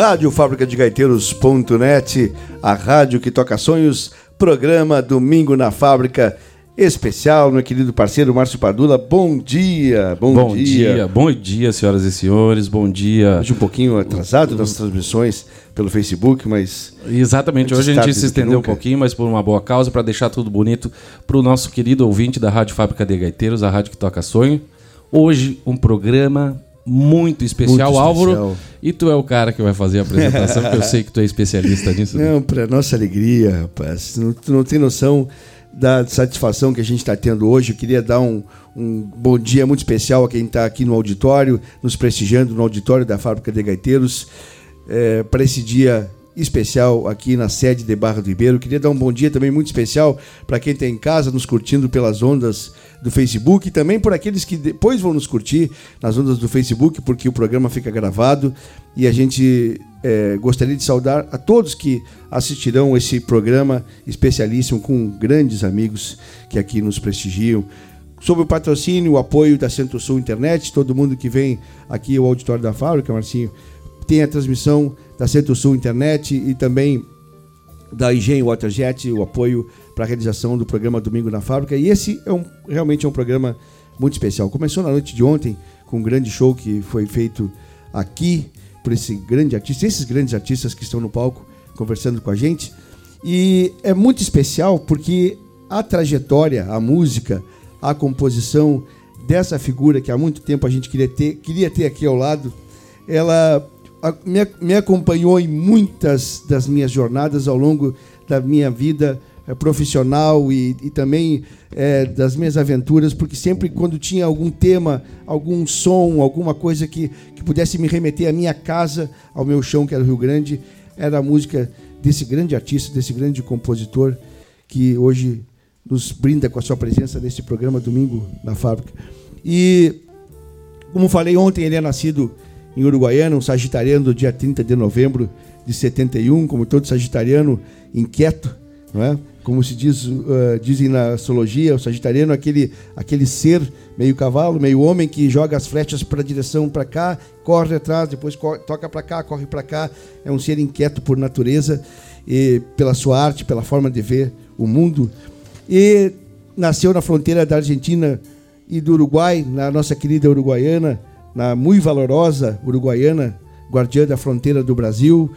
Rádio Fábrica de Gaiteiros.net, a rádio que toca sonhos, programa Domingo na Fábrica especial, meu querido parceiro Márcio Padula. Bom dia, bom, bom dia. dia. Bom dia, senhoras e senhores. Bom dia. Hoje um pouquinho atrasado nas transmissões pelo Facebook, mas exatamente hoje a gente se estendeu um pouquinho, mas por uma boa causa para deixar tudo bonito para o nosso querido ouvinte da Rádio Fábrica de Gaiteiros, a rádio que toca sonho. Hoje um programa muito especial, muito Álvaro. Especial. E tu é o cara que vai fazer a apresentação, porque eu sei que tu é especialista nisso. Não, para nossa alegria, rapaz. Não, tu não tem noção da satisfação que a gente está tendo hoje. Eu queria dar um, um bom dia muito especial a quem está aqui no auditório, nos prestigiando no auditório da Fábrica de Gaiteiros, é, para esse dia especial aqui na sede de Barra do Ribeiro. Queria dar um bom dia também muito especial para quem está em casa nos curtindo pelas ondas do Facebook e também por aqueles que depois vão nos curtir nas ondas do Facebook, porque o programa fica gravado e a gente é, gostaria de saudar a todos que assistirão esse programa especialíssimo com grandes amigos que aqui nos prestigiam. Sob o patrocínio, o apoio da Centro-Sul Internet, todo mundo que vem aqui ao auditório da fábrica, Marcinho, tem a transmissão da Centro-Sul Internet e também da Engenho Waterjet, o apoio para a realização do programa Domingo na Fábrica. E esse é um, realmente é um programa muito especial. Começou na noite de ontem com um grande show que foi feito aqui por esse grande artista, esses grandes artistas que estão no palco conversando com a gente. E é muito especial porque a trajetória, a música, a composição dessa figura que há muito tempo a gente queria ter, queria ter aqui ao lado, ela me, me acompanhou em muitas das minhas jornadas ao longo da minha vida é, profissional e, e também é, das minhas aventuras, porque sempre quando tinha algum tema, algum som, alguma coisa que, que pudesse me remeter à minha casa, ao meu chão, que era o Rio Grande, era a música desse grande artista, desse grande compositor que hoje nos brinda com a sua presença nesse programa Domingo na Fábrica. E, como falei ontem, ele é nascido em Uruguaiana, um sagitariano do dia 30 de novembro de 71, como todo sagitariano inquieto, não é? como se diz, uh, dizem na astrologia, o sagitariano, aquele, aquele ser meio cavalo, meio homem que joga as flechas para a direção para cá, corre atrás, depois toca para cá, corre para cá. É um ser inquieto por natureza e pela sua arte, pela forma de ver o mundo. E nasceu na fronteira da Argentina e do Uruguai, na nossa querida Uruguaiana, na muito valorosa Uruguaiana, guardiã da fronteira do Brasil.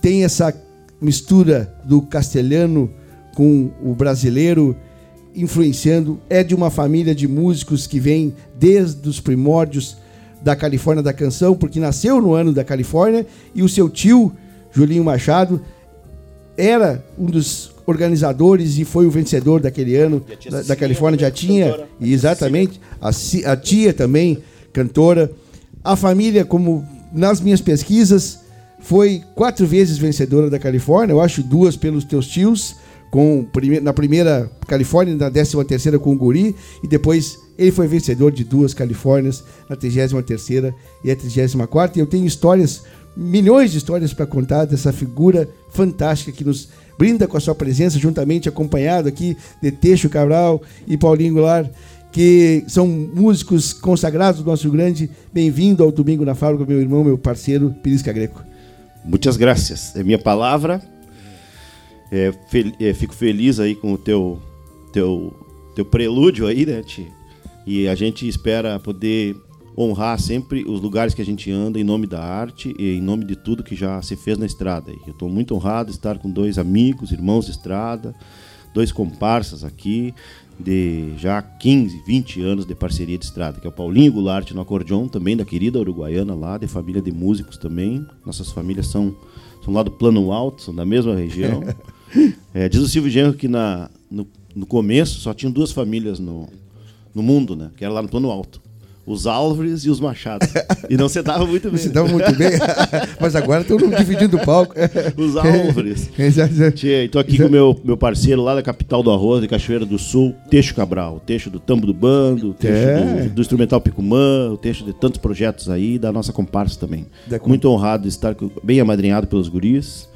Tem essa mistura do castelhano com o brasileiro influenciando. É de uma família de músicos que vem desde os primórdios da Califórnia da canção, porque nasceu no ano da Califórnia e o seu tio, Julinho Machado, era um dos organizadores e foi o vencedor daquele ano da, da, Califórnia. Já tinha, exatamente, a, a tia também, cantora. A família, como nas minhas pesquisas, foi quatro vezes vencedora da Califórnia, eu acho duas pelos teus tios com na primeira Califórnia, na décima terceira com o Guri, e depois ele foi vencedor de duas Califórnias, na trigésima terceira e a trigésima quarta. E eu tenho histórias, milhões de histórias para contar dessa figura fantástica que nos brinda com a sua presença, juntamente acompanhado aqui de Teixo Cabral e Paulinho Goulart, que são músicos consagrados do nosso grande. Bem-vindo ao Domingo na Fábrica, meu irmão, meu parceiro, Pirisca Greco. Muitas graças. É minha palavra é, fel é, fico feliz aí com o teu, teu, teu prelúdio aí, né, Ti? E a gente espera poder honrar sempre os lugares que a gente anda em nome da arte e em nome de tudo que já se fez na estrada. Eu estou muito honrado de estar com dois amigos, irmãos de estrada, dois comparsas aqui de já 15, 20 anos de parceria de estrada, que é o Paulinho Goulart no acordeon, também da querida uruguaiana lá, de família de músicos também. Nossas famílias são, são lá do Plano Alto, são da mesma região. É, diz o Silvio Genro que na, no, no, começo só tinham duas famílias no, no mundo, né? Que era lá no plano alto. Os Álvares e os Machados. E não se dava muito bem. Se dava muito bem. Mas agora estão dividindo o palco. Os Álvares. Estou aqui com o meu, meu parceiro lá da capital do arroz, de Cachoeira do Sul, Teixo Cabral. O Teixo do Tambo do Bando, o Teixo é. do, do, Instrumental Picumã, o Teixo de tantos projetos aí, da nossa comparsa também. Muito honrado de estar bem amadrinhado pelos guris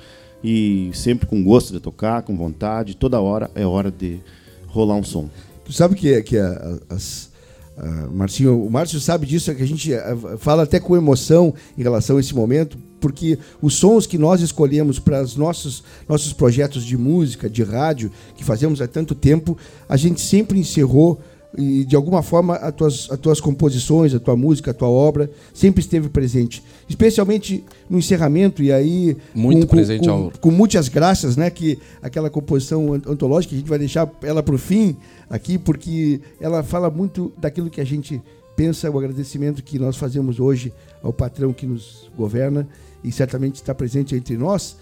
e sempre com gosto de tocar, com vontade. Toda hora é hora de rolar um som. Tu sabe que, que a, as, a Marcinho, o Márcio sabe disso, é que a gente fala até com emoção em relação a esse momento, porque os sons que nós escolhemos para os nossos, nossos projetos de música, de rádio, que fazemos há tanto tempo, a gente sempre encerrou e de alguma forma as tuas, as tuas composições, a tua música, a tua obra sempre esteve presente, especialmente no encerramento e aí muito com, presente com, ao... com muitas graças, né, que aquela composição antológica a gente vai deixar ela para o fim aqui porque ela fala muito daquilo que a gente pensa, o agradecimento que nós fazemos hoje ao patrão que nos governa e certamente está presente entre nós,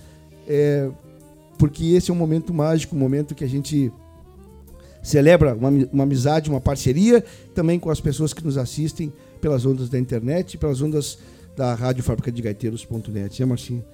é, porque esse é um momento mágico, um momento que a gente celebra uma, uma amizade, uma parceria também com as pessoas que nos assistem pelas ondas da internet, pelas ondas da rádio fábrica de gaiteiros.net, né, Marcinho?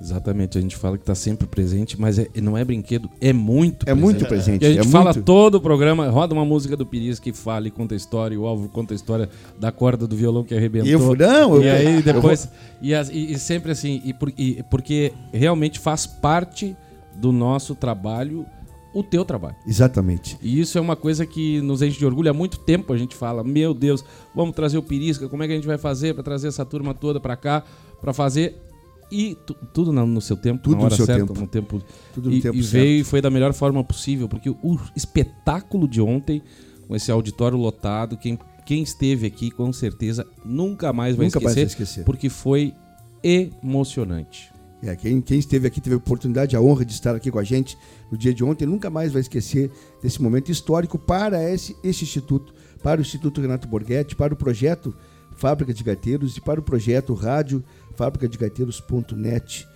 Exatamente, a gente fala que está sempre presente, mas é, não é brinquedo, é muito é presente. muito presente. E a gente é fala muito... todo o programa, roda uma música do Piris que fala e conta a história, o Álvaro conta a história da corda do violão que arrebentou. E eu, não, e eu, aí depois. Vou... E, e, e, sempre assim, e, por, e porque realmente faz parte do nosso trabalho o teu trabalho. Exatamente. E isso é uma coisa que nos enche de orgulho. Há muito tempo a gente fala, meu Deus, vamos trazer o Pirisca, como é que a gente vai fazer para trazer essa turma toda para cá, para fazer e tudo no, no, seu tempo, tudo na hora no seu certa, tempo. no tempo. Tudo no e, tempo e veio e foi da melhor forma possível, porque o espetáculo de ontem, com esse auditório lotado, quem, quem esteve aqui com certeza nunca mais vai, nunca esquecer, mais vai esquecer, porque foi emocionante. É, quem, quem esteve aqui teve a oportunidade, a honra de estar aqui com a gente no dia de ontem, nunca mais vai esquecer desse momento histórico para esse, esse instituto, para o Instituto Renato Borghetti, para o projeto Fábrica de Gaiteiros e para o projeto Rádio Fábrica de Gaiteiros.net.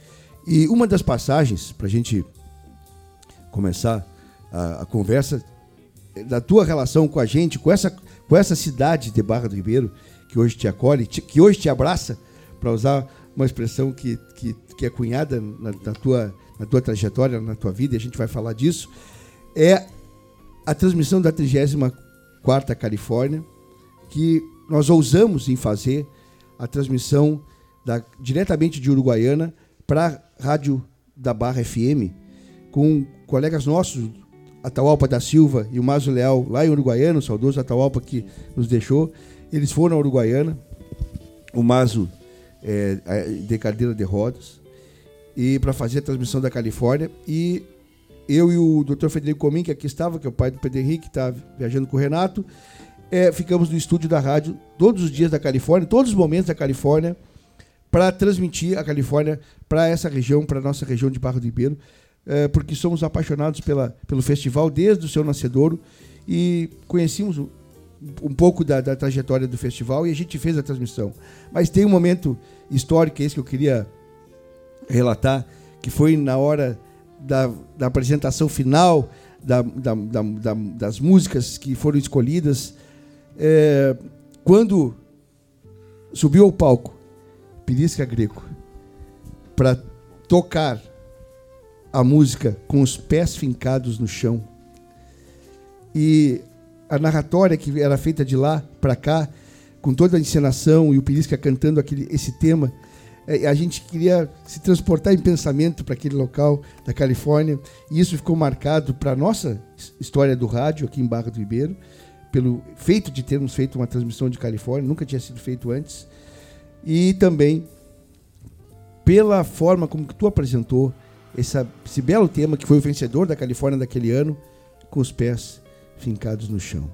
E uma das passagens, para a gente começar a, a, conversa, da tua relação com a gente, com essa, com essa cidade de Barra do Ribeiro, que hoje te acolhe, te, que hoje te abraça, para usar uma expressão que, que, que é cunhada na, na, tua, na tua trajetória, na tua vida, e a gente vai falar disso, é a transmissão da 34ª Califórnia, que nós ousamos em fazer a transmissão da, diretamente de Uruguaiana para a Rádio da Barra FM, com colegas nossos, Atahualpa da Silva e o Mazo Leal, lá em Uruguaiana, o saudoso Atahualpa que nos deixou. Eles foram a Uruguaiana, o Mazo é, de cadeira de rodas, e para fazer a transmissão da Califórnia. E eu e o Dr. Federico Comim, que aqui estava, que é o pai do Pedro Henrique, que está viajando com o Renato, é, ficamos no estúdio da rádio todos os dias da Califórnia, todos os momentos da Califórnia, para transmitir a Califórnia para essa região, para a nossa região de Barro do Ribeiro, é, porque somos apaixonados pela, pelo festival desde o seu nascedouro e conhecemos um pouco da, da, trajetória do festival e a gente fez a transmissão. Mas tem um momento histórico, esse que eu queria relatar, que foi na hora da, da apresentação final da, das músicas que foram escolhidas. É, quando subiu ao palco Pirisca Greco para tocar a música com os pés fincados no chão. E a narratória que era feita de lá para cá, com toda a encenação e o Pirisca cantando aquele, esse tema, é, a gente queria se transportar em pensamento para aquele local da Califórnia. E isso ficou marcado para a nossa história do rádio aqui em Barra do Ribeiro, pelo feito de termos feito uma transmissão de Califórnia, nunca tinha sido feito antes, e também pela forma como que tu apresentou essa, esse belo tema que foi o vencedor da Califórnia daquele ano, com os pés fincados no chão.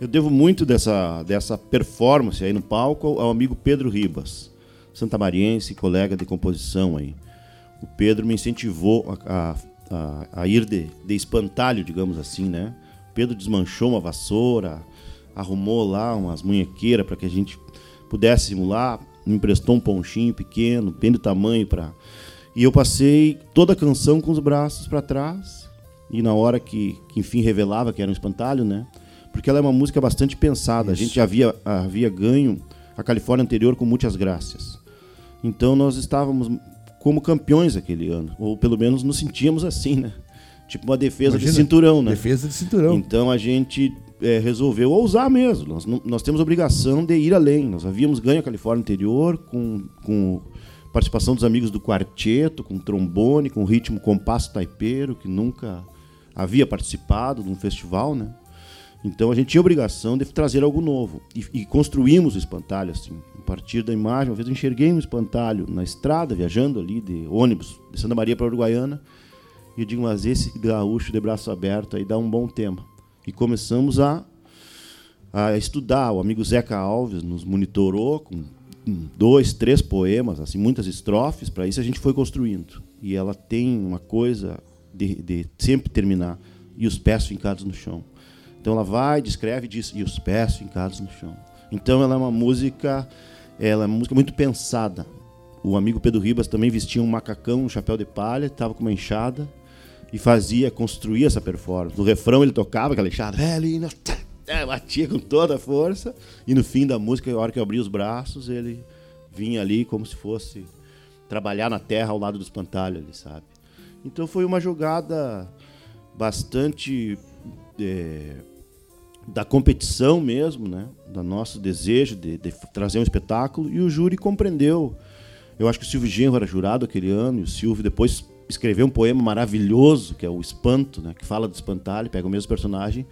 Eu devo muito dessa, dessa performance aí no palco ao amigo Pedro Ribas, santamariense, colega de composição aí. O Pedro me incentivou a, a, a ir de, de espantalho, digamos assim, né? O Pedro desmanchou uma vassoura, arrumou lá umas munhequeiras para que a gente pudesse simular, me emprestou um ponchinho pequeno, bem do tamanho para e eu passei toda a canção com os braços para trás e na hora que, que, enfim revelava que era um espantalho, né? Porque ela é uma música bastante pensada. Isso. A gente já havia, havia ganho a Califórnia anterior com muitas graças. Então nós estávamos como campeões aquele ano, ou pelo menos nos sentíamos assim, né? Tipo uma defesa Imagina, de cinturão, né? Defesa de cinturão. Então a gente é, resolveu ousar mesmo. Nós, nós temos obrigação de ir além. Nós havíamos ganho a Califórnia anterior com, com participação dos amigos do quarteto, com trombone, com ritmo compasso taipeiro, que nunca havia participado de um festival, né? Então a gente tinha a obrigação de trazer algo novo. E, e construímos o espantalho, assim. A partir da imagem, uma vez eu enxerguei um espantalho na estrada, viajando ali de ônibus, de Santa Maria para Uruguaiana. E eu digo, mas esse gaúcho de braço aberto aí dá um bom tema. E começamos a, a estudar. O amigo Zeca Alves nos monitorou com dois, três poemas, assim, muitas estrofes. Para isso a gente foi construindo. E ela tem uma coisa de, de sempre terminar e os pés fincados no chão. Então ela vai, descreve e diz e os pés fincados no chão. Então ela é uma música, ela é uma música muito pensada. O amigo Pedro Ribas também vestia um macacão, um chapéu de palha, estava com uma enxada e fazia, construía essa performance. No refrão ele tocava aquela enxada, velho, é, batia com toda a força e no fim da música, na hora que eu abria os braços, ele vinha ali como se fosse trabalhar na terra ao lado do espantalho ali, sabe? Então foi uma jogada bastante é, da competição mesmo, né? Do nosso desejo de, de, trazer um espetáculo e o júri compreendeu. Eu acho que o Silvio Genro era jurado aquele ano e o Silvio depois escreveu um poema maravilhoso que é o Espanto, né? Que fala do espantalho, pega o mesmo personagem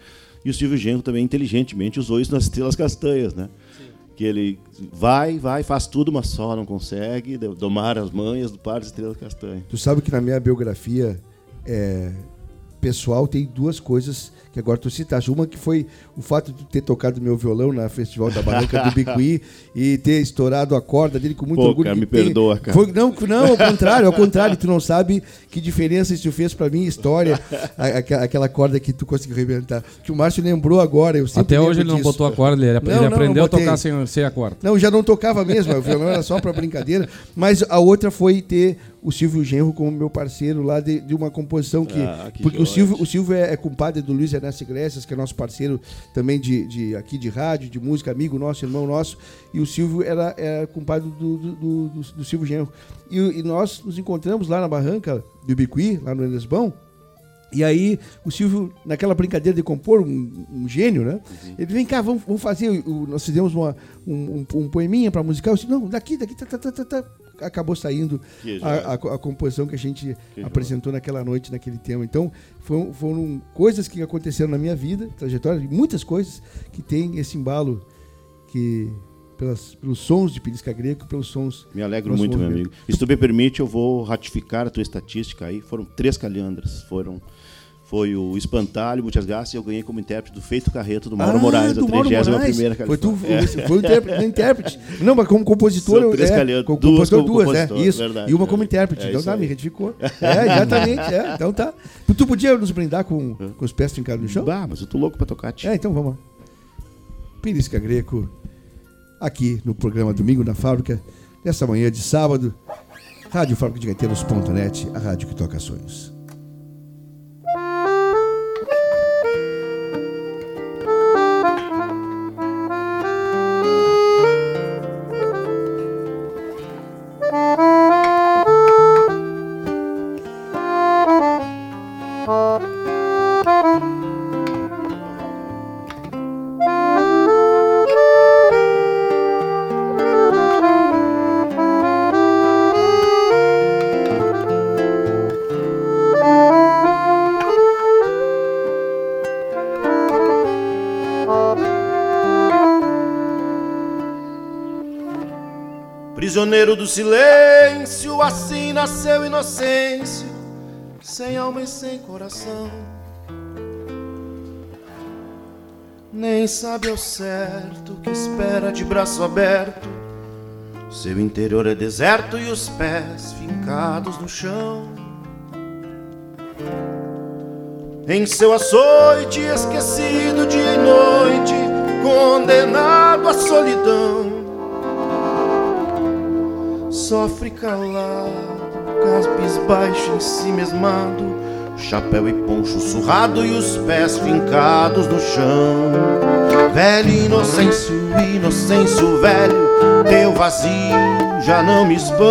e o Silvio Genro também inteligentemente usou isso nas Estrelas Castanhas, né? Sim. Que ele vai, vai, faz tudo, mas só não consegue domar as manhas do par das Estrelas Castanhas. Tu sabe que na minha biografia é, pessoal tem duas coisas que agora tu citaste. Uma que foi o fato de ter tocado meu violão na Festival da Barranca do Bicuí e ter estourado a corda dele com muito Pô, orgulho. Cara, me perdoa, cara. Foi, não, não, ao contrário, ao contrário, tu não sabe que diferença isso fez pra minha história, a, aquela corda que tu conseguiu arrebentar. Que o Márcio lembrou agora. Eu Até hoje ele disso. não botou a corda, ele, não, ele aprendeu a tocar sem, sem a corda. Não, já não tocava mesmo, o violão era só pra brincadeira. Mas a outra foi ter o Silvio Genro como meu parceiro lá de, de uma composição que. Ah, que porque o Silvio, o Silvio é, é compadre do Luiz Ernesto Iglesias, que é nosso parceiro também de, de, aqui de rádio, de música, amigo nosso, irmão nosso. E o Silvio era, era compadre do, do, do, do, do Silvio Genro. E, e, nós nos encontramos lá na barranca do Bicuí, lá no Enesbão. E aí, o Silvio, naquela brincadeira de compor, um, um gênio, né? Uhum. Ele vem cá, vamos, vamos fazer. O, nós fizemos uma, um, um, um poeminha para musical. Eu disse, não, daqui, daqui, tá, tá, tá, tá, tá acabou saindo a, a, a, composição que a gente que apresentou joia. naquela noite, naquele tema. Então, foram, foram, coisas que aconteceram na minha vida, trajetória, muitas coisas que tem esse embalo que pelas, pelos sons de Pirisca Greco, pelos sons. Me alegro muito, meu amigo. Se tu me permite, eu vou ratificar a tua estatística aí. Foram três calhandras, foram foi o Espantalho, Muitas Graças, e eu ganhei como intérprete do Feito Carreto do Mauro ah, Moraes, do a 31 Foi tu, é. foi o intérprete, intérprete. Não, mas como compositor. São três é, como duas, compositor, duas, é, isso. Verdade, e uma como intérprete. É, então tá, aí. me retificou. É, exatamente. É, então tá. Tu podia nos brindar com, com os pés fincados no chão? Bah, mas eu tô louco pra tocar. É, então vamos lá. Pirisca Greco, aqui no programa Domingo na Fábrica, nessa manhã de sábado. Rádio Fábrica de Gaiteiros.net, a rádio que toca sonhos. Do silêncio, assim nasceu inocência, sem alma e sem coração. Nem sabe ao certo que espera de braço aberto. Seu interior é deserto e os pés fincados no chão. Em seu açoite, esquecido dia e noite, condenado à solidão sofre calado, caspis baixo em si mesmado, chapéu e poncho surrado e os pés fincados no chão. Velho inocêncio, inocêncio velho, teu vazio já não me espanta.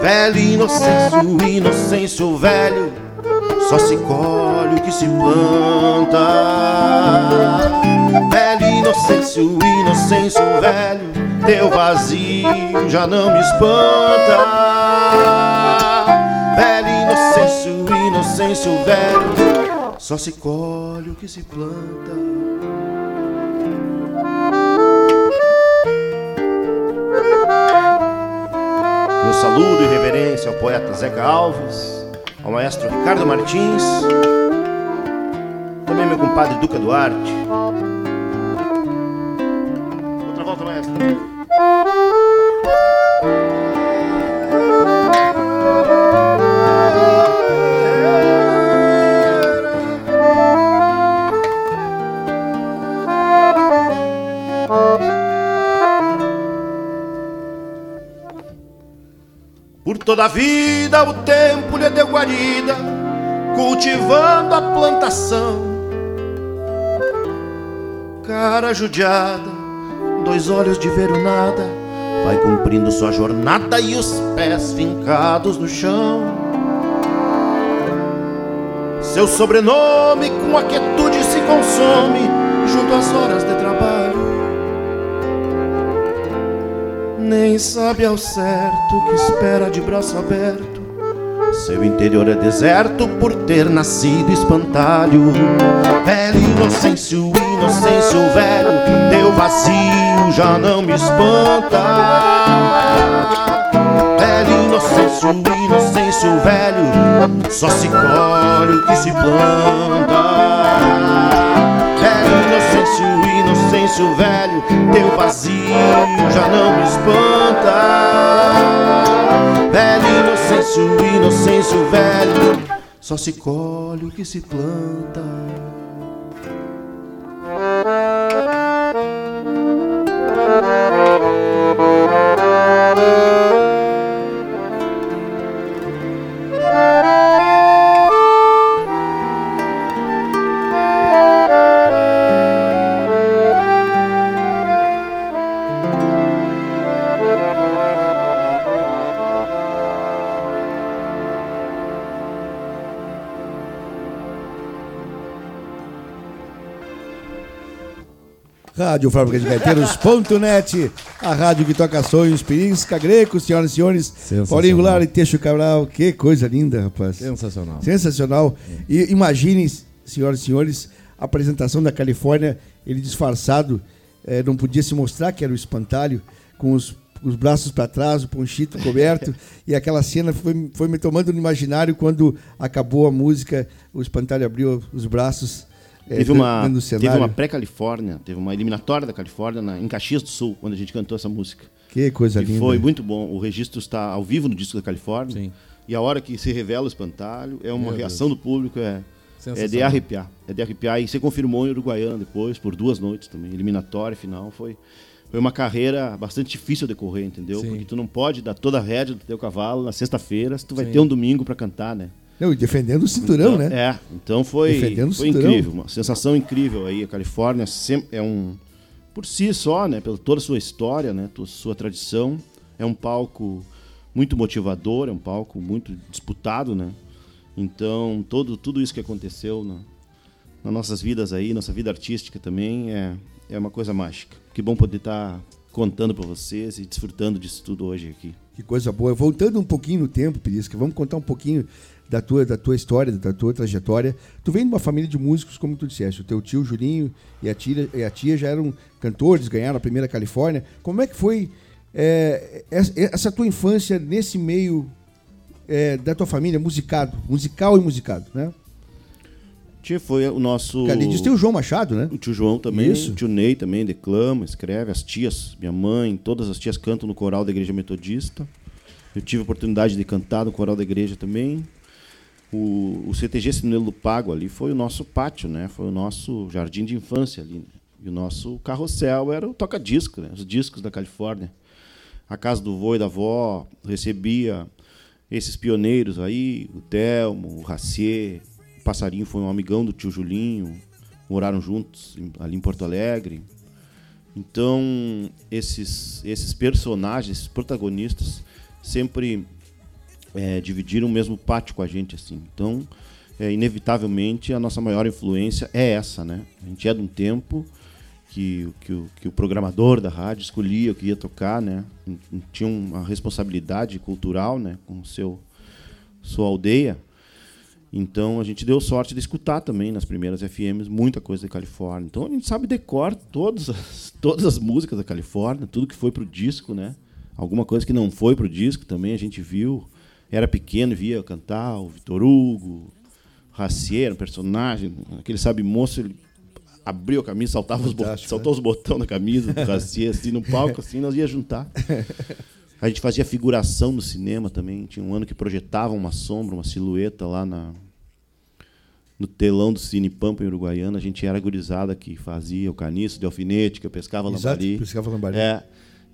Velho inocêncio, inocêncio velho, só se colhe o que se planta. Velho inocêncio, inocêncio velho teu vazio já não me espanta. Velho inocêncio, inocêncio velho, Só se colhe o que se planta. Meu saludo e reverência ao poeta Zeca Alves, ao maestro Ricardo Martins, também meu compadre Duca Duarte. Toda a vida o tempo lhe deu guarida, cultivando a plantação. Cara judiada, dois olhos de ver o nada, vai cumprindo sua jornada e os pés fincados no chão. Seu sobrenome com a quietude se consome junto às horas de trabalho nem sabe ao certo que espera de braço aberto. Seu interior é deserto por ter nascido espantalho. Velho inocêncio, inocêncio velho, teu vazio já não me espanta. Velho inocêncio, inocêncio velho, só se colhe o que se planta. Inocêncio, inocêncio velho, teu vazio já não me espanta. Velho inocêncio, inocêncio velho, só se colhe o que se planta. Rádio Fábrica de Gaiteiros.net, a rádio que toca sonhos, Pirisca Greco, senhoras e senhores, Paulinho Goulart e Teixo Cabral, que coisa linda, rapaz. Sensacional. Sensacional. E imaginem, senhoras e senhores, a apresentação da Califórnia, ele disfarçado, eh, não podia se mostrar que era o espantalho, com os, os braços para trás, o ponchito coberto, e aquela cena foi, foi me tomando no imaginário quando acabou a música, o espantalho abriu os braços é, teve, uma, teve uma pré-Califórnia, teve uma eliminatória da Califórnia na, em Caxias do Sul, quando a gente cantou essa música. Que coisa e linda. Foi muito bom. O registro está ao vivo no disco da Califórnia. Sim. E a hora que se revela o espantalho, é uma Meu reação Deus. do público, é, é de arrepiar. É de arrepiar. E você confirmou em Uruguaiana depois, por duas noites também. Eliminatória, final. Foi, foi uma carreira bastante difícil de decorrer, entendeu? Sim. Porque tu não pode dar toda a rédea do teu cavalo na sexta-feira se tu vai Sim. ter um domingo para cantar, né? Não, e defendendo o cinturão, então, né? É, então foi, foi incrível, uma sensação incrível aí. A Califórnia sempre é um, por si só, né, pela toda a sua história, né, toda a sua tradição, é um palco muito motivador, é um palco muito disputado, né? Então, todo, tudo isso que aconteceu na, nas nossas vidas aí, nossa vida artística também, é, é uma coisa mágica. Que bom poder estar tá contando para vocês e desfrutando disso tudo hoje aqui. Que coisa boa. Voltando um pouquinho no tempo, Pirisca, vamos contar um pouquinho da tua, da tua história, da tua trajetória. Tu vem de uma família de músicos, como tu disseste. O teu tio Julinho e a tia, e a tia já eram cantores, ganharam a primeira Califórnia. Como é que foi é, essa tua infância nesse meio é, da tua família, musicado, musical e musicado, né? Tia foi o nosso. Diz tem o João Machado, né? O tio João também, Isso. o tio Ney também declama, escreve, as tias, minha mãe, todas as tias cantam no coral da igreja metodista. Eu tive a oportunidade de cantar no coral da igreja também o, o CTG Sinelo Pago ali foi o nosso pátio, né? Foi o nosso jardim de infância ali. Né? E o nosso carrossel era o toca-disco, né? Os discos da Califórnia. A casa do vô e da avó recebia esses pioneiros aí, o Telmo, o Racier, o Passarinho foi um amigão do tio Julinho, moraram juntos ali em Porto Alegre. Então, esses, esses personagens, esses protagonistas, sempre é, dividiram o mesmo pátio com a gente, assim. Então, é, inevitavelmente, a nossa maior influência é essa, né? A gente é de um tempo que, que, o, que o programador da rádio escolhia o que ia tocar, né? Tinha uma responsabilidade cultural, né? Com seu sua aldeia. Então a gente deu sorte de escutar também nas primeiras FMs muita coisa da Califórnia. Então a gente sabe decor todas as, todas as músicas da Califórnia, tudo que foi pro disco, né? Alguma coisa que não foi pro disco também a gente viu. Era pequeno, via cantar o Vitor Hugo, Racier, um personagem, aquele sabe moço, ele abriu a camisa, saltava os saltou né? os botões da camisa do Racier assim no palco, assim nós ia juntar. A gente fazia figuração no cinema também. Tinha um ano que projetava uma sombra, uma silhueta lá na, no telão do Cine Pampa em Uruguaiana. A gente era gurizada que fazia o caniço de alfinete, que eu pescava Exato, lambari. pescava lambari. É.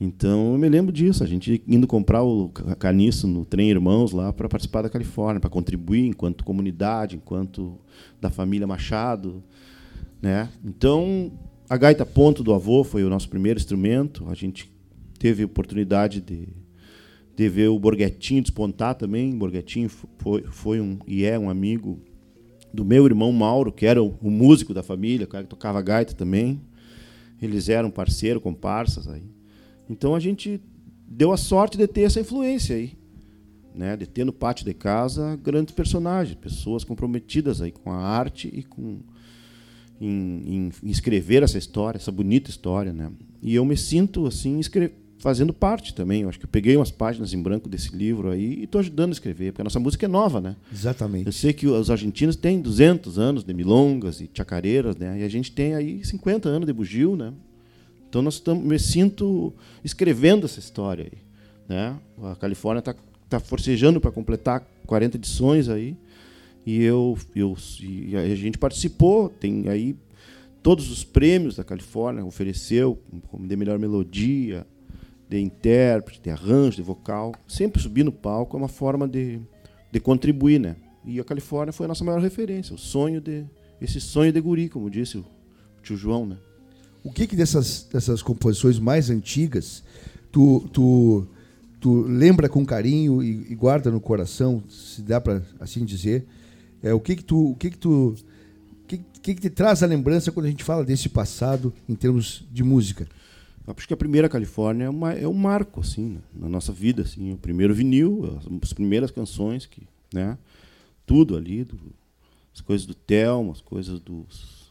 Então eu me lembro disso. A gente indo comprar o caniço no Trem Irmãos lá para participar da Califórnia, para contribuir enquanto comunidade, enquanto da família Machado. Né? Então a gaita ponto do avô foi o nosso primeiro instrumento. A gente teve oportunidade de, de ver o Borghetinho despontar também. O Borghetinho foi, foi um, e é um amigo do meu irmão Mauro, que era o, o músico da família, o cara que tocava gaita também. Eles eram parceiro, comparsas aí. Então a gente deu a sorte de ter essa influência aí, né? De ter no pátio de casa grandes personagens, pessoas comprometidas aí com a arte e com em, em escrever essa história, essa bonita história, né? E eu me sinto assim fazendo parte também. Eu acho que eu peguei umas páginas em branco desse livro aí e estou ajudando a escrever, porque a nossa música é nova, né? Exatamente. Eu sei que os argentinos têm 200 anos de milongas e chacareiras, né? E a gente tem aí 50 anos de bugio, né? Então nós estamos, me sinto escrevendo essa história aí, né? A Califórnia está tá forcejando para completar 40 edições aí. E eu, eu e a gente participou, tem aí todos os prêmios da Califórnia, ofereceu como de melhor melodia, de intérprete, de arranjo, de vocal. Sempre subir no palco é uma forma de, de contribuir, né? E a Califórnia foi a nossa maior referência, o sonho de esse sonho de guri, como disse o tio João, né? O que que dessas dessas composições mais antigas tu tu tu lembra com carinho e, e guarda no coração, se dá para assim dizer? É o que que tu o que que tu o que, que, te traz a lembrança quando a gente fala desse passado em termos de música? Acho que a primeira Califórnia é, uma, é um marco assim né, na nossa vida, assim, o primeiro vinil, as, as primeiras canções que, né, tudo ali, do, as coisas do Telmo, as coisas dos,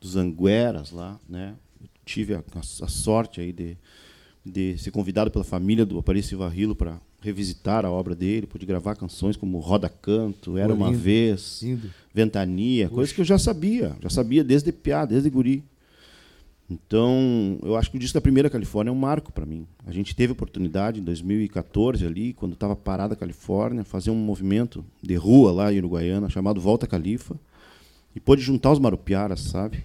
dos Angueras lá, né. Tive a, a, sorte aí de, de ser convidado pela família do Aparício Varrilo para revisitar a obra dele, pude gravar canções como Roda Canto, Era uma vez, lindo. Ventania, coisas que eu já sabia, já sabia desde piá, desde guri. Então, eu acho que o disco da primeira Califórnia é um marco para mim. A gente teve oportunidade em 2014 ali, quando estava parada a Califórnia, fazer um movimento de rua lá em Uruguaiana chamado Volta Califa e pôde juntar os marupiaras, sabe?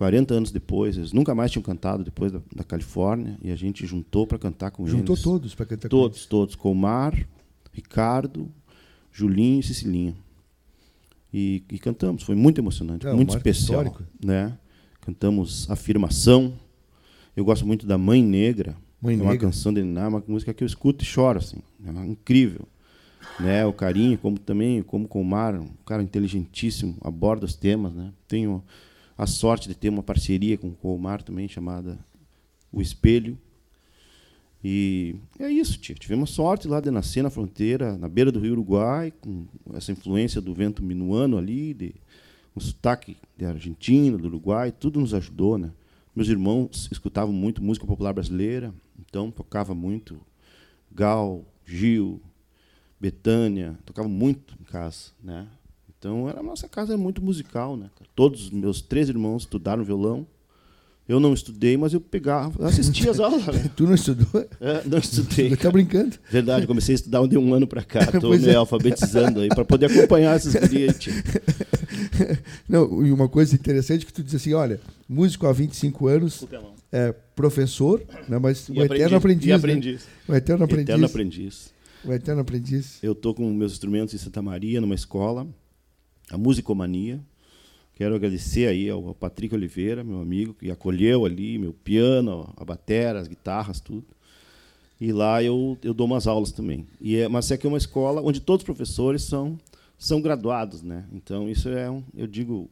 40 anos depois, eles nunca mais tinham cantado depois da, da Califórnia e a gente juntou para cantar com juntou eles. Juntou todos para cantar todos, com eles. Todos, todos. Comar, Ricardo, Julinho e Cecilinha. E, e cantamos, foi muito emocionante, é, muito especial, histórico. né? Cantamos Afirmação. Eu gosto muito da Mãe Negra. Mãe é uma Negra. canção de Niná, uma música que eu escuto e choro, assim. É incrível. Né? O carinho, como também, como com o Mar, um cara inteligentíssimo, aborda os temas. Né? Tenho a sorte de ter uma parceria com o Colmar também, chamada O Espelho. E é isso, tia. Tivemos sorte lá de nascer na fronteira, na beira do Rio Uruguai, com essa influência do vento minuano ali, de um sotaque de Argentina, do Uruguai, tudo nos ajudou, né? Meus irmãos escutavam muito música popular brasileira, então tocava muito Gal, Gil, Betânia, tocava muito em casa, né? Então a nossa casa é muito musical, né? Todos os meus três irmãos estudaram violão, eu não estudei, mas eu pegava, assistia as aulas. Né? tu não estudou? É, não estudei. Tá brincando? Verdade, comecei a estudar de um ano para cá. Estou me é. alfabetizando aí para poder acompanhar esses gurias. Não, e uma coisa interessante que tu diz assim, olha, músico há 25 anos, é professor, né, mas e um eterno aprendiz. E aprendiz. Né? Um eterno aprendiz. Eterno aprendiz. Um eterno aprendiz. Eu estou com meus instrumentos em Santa Maria, numa escola, a Musicomania, Quero agradecer aí ao Patrick Oliveira, meu amigo, que acolheu ali meu piano, a bateria, as guitarras, tudo. E lá eu, eu dou umas aulas também. E é, mas é que é uma escola onde todos os professores são são graduados, né? Então isso é um, eu digo,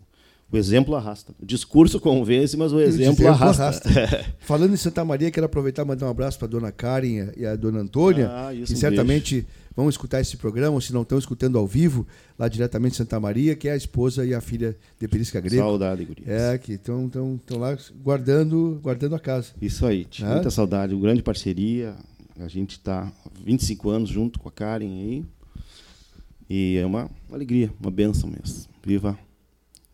o exemplo arrasta. O discurso convence, mas o exemplo, exemplo arrasta. arrasta. Falando em Santa Maria, quero aproveitar e mandar um abraço para a dona Karen e a dona Antônia, ah, que certamente vão escutar esse programa, ou se não estão escutando ao vivo, lá diretamente de Santa Maria, que é a esposa e a filha de Perisca Greco. Saudade, gurias. É, que estão lá guardando, guardando a casa. Isso aí, tia. muita saudade, uma grande parceria. A gente está 25 anos junto com a Karen aí. E é uma alegria, uma benção mesmo. Viva!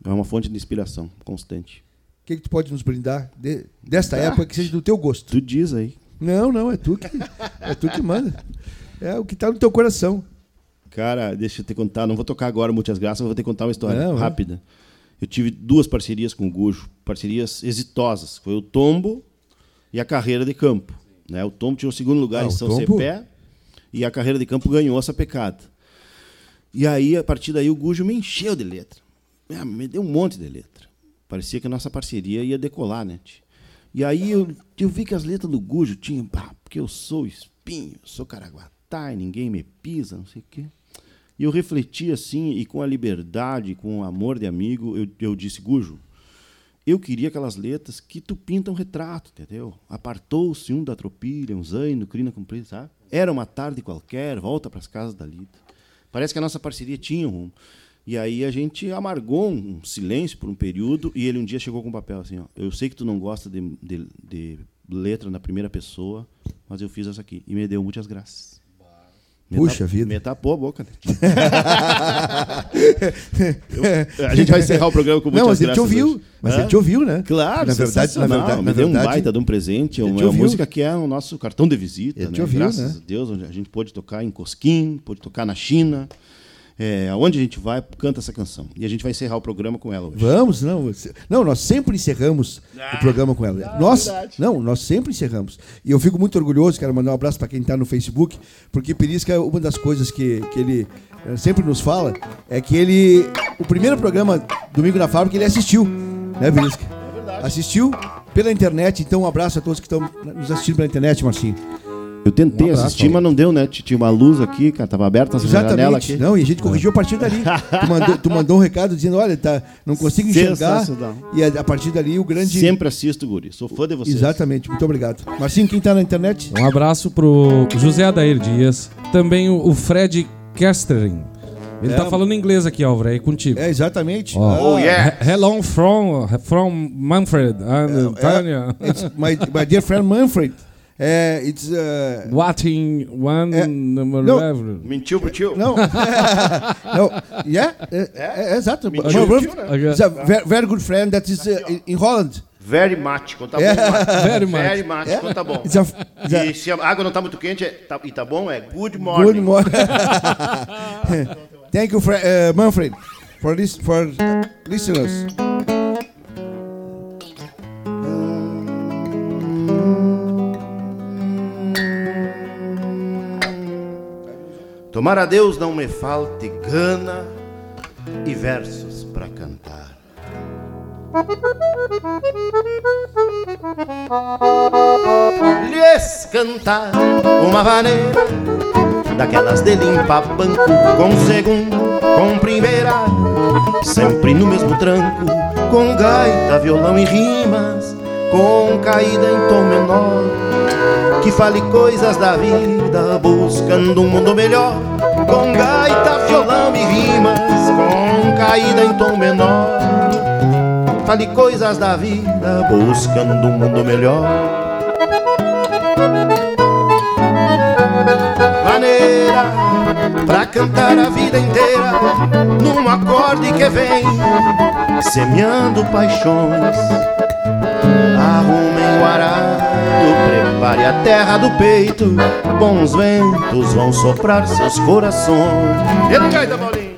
É uma fonte de inspiração constante. O que, que tu pode nos brindar de, desta ah, época que seja do teu gosto? Tu diz aí. Não, não, é tu que, é tu que manda. É o que está no teu coração. Cara, deixa eu te contar, não vou tocar agora muitas graças, mas vou te contar uma história não, rápida. É. Eu tive duas parcerias com o Gujo, parcerias exitosas. Foi o Tombo e a carreira de campo. Né? O Tombo tinha o segundo lugar ah, em São Tombo... Cepé e a carreira de campo ganhou essa pecada. E aí, a partir daí, o Gujo me encheu de letra. É, me deu um monte de letra. Parecia que a nossa parceria ia decolar, né? E aí eu, eu vi que as letras do Gujo tinham, ah, porque eu sou espinho, sou caraguatá e ninguém me pisa, não sei o quê. E eu refleti assim, e com a liberdade, com o amor de amigo, eu, eu disse, Gujo, eu queria aquelas letras que tu pinta um retrato, entendeu? Apartou-se um da tropilha, um zaino, crina comprida, sabe? Era uma tarde qualquer, volta para as casas da lida. Parece que a nossa parceria tinha um rumo. E aí a gente amargou um silêncio por um período e ele um dia chegou com um papel assim, ó, eu sei que tu não gosta de, de, de letra na primeira pessoa, mas eu fiz essa aqui. E me deu muitas graças. Puxa vida. Me tapou a boca. Né? eu, a gente vai encerrar o programa com muitas Não, mas ele te ouviu. Mas ele te ouviu, né? Claro, na verdade, na verdade, me deu um baita de um presente, uma, uma música que é o nosso cartão de visita. Ele né? te ouviu, Graças né? a Deus, a gente pôde tocar em Cosquim, pôde tocar na China é, aonde a gente vai, canta essa canção. E a gente vai encerrar o programa com ela hoje. Vamos, não. Não, nós sempre encerramos ah, o programa com ela. Ah, nós, verdade. não, nós sempre encerramos. E eu fico muito orgulhoso, quero mandar um abraço para quem está no Facebook, porque Perisca, uma das coisas que, que ele eh, sempre nos fala é que ele. O primeiro programa, Domingo na Fábrica, ele assistiu, né, Perisca? É verdade. Assistiu pela internet, então um abraço a todos que estão nos assistindo pela internet, Marcinho. Eu tentei um abraço, assistir, mas não deu, né? Tinha uma luz aqui, cara, tava aberta essa Exatamente. janela aqui. Não, e a gente corrigiu a partir dali. tu, mandou, tu mandou um recado dizendo, olha, tá, não consigo enxergar. E a, a, partir dali o grande... Sempre assisto, Guri. Sou fã de vocês. Exatamente, muito obrigado. Marcinho, quem tá na internet? Um abraço pro José Adair Dias. Também o, o Fred Kestering. Ele tá é, tá falando inglês aqui, Álvaro, é contigo. É, exatamente. Oh, oh yeah. Hello from, from Manfred and uh, Tanya. Uh, my, my dear friend Manfred. É, it's uh, What in one é, number no, level. Mentiu pro tio? Não. no, yeah, é, é, é exato. Mentiu pro tio, né? It's a very, very good friend that is uh, in Holland. Very much, quando tá bom. Very much. Very much, yeah. quando tá bom. It's a, it's a, e se a água não tá muito quente é, tá, e tá bom, é good morning. Good morning. Thank you, uh, Manfred, for, this, for listeners. Tomara Deus não me falte gana e versos para cantar. Lhes cantar uma vaneira daquelas de limpa banco com segundo, com primeira, sempre no mesmo tranco, com gaita, violão e rimas, com caída em tom menor que fale coisas da vida, buscando um mundo melhor, com gaita, violão e rimas, com caída em tom menor. Fale coisas da vida, buscando um mundo melhor. Maneira pra cantar a vida inteira, num acorde que vem, semeando paixões. Arrumem o arado, prepare a terra do peito, bons ventos vão soprar seus corações. Ele canta, Paulinho.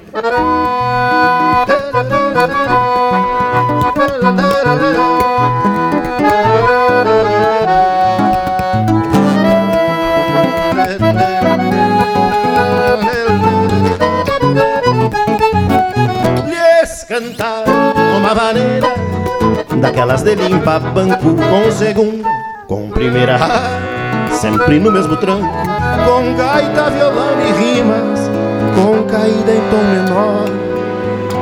Lhes cantar uma maneira daquelas de limpa banco com segunda com primeira sempre no mesmo tranco, com gaita, violão e rimas, com caída em tom menor,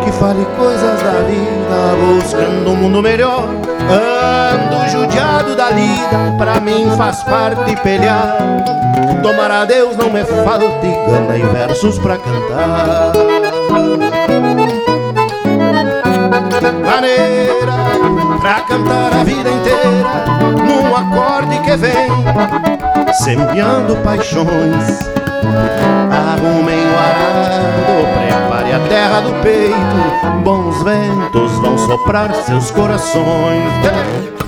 que fale coisas da vida, buscando um mundo melhor. Ando judiado da lida, pra mim faz parte pelear. A Deus não me falte gana e versos pra cantar. Maneira pra cantar a vida inteira, vem, semeando paixões. Arrumem o arado, prepare a terra do peito, bons ventos vão soprar seus corações.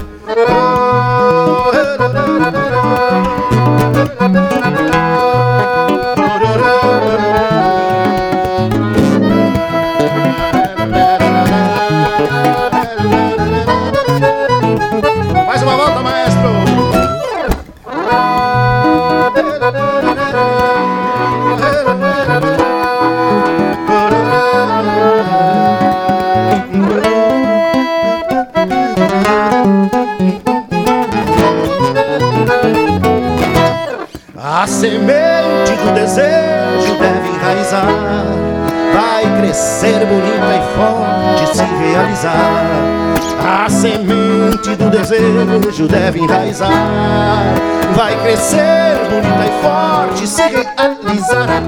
Vai crescer bonita e forte se realizar. A semente do desejo deve enraizar, vai crescer bonita e forte se realizar.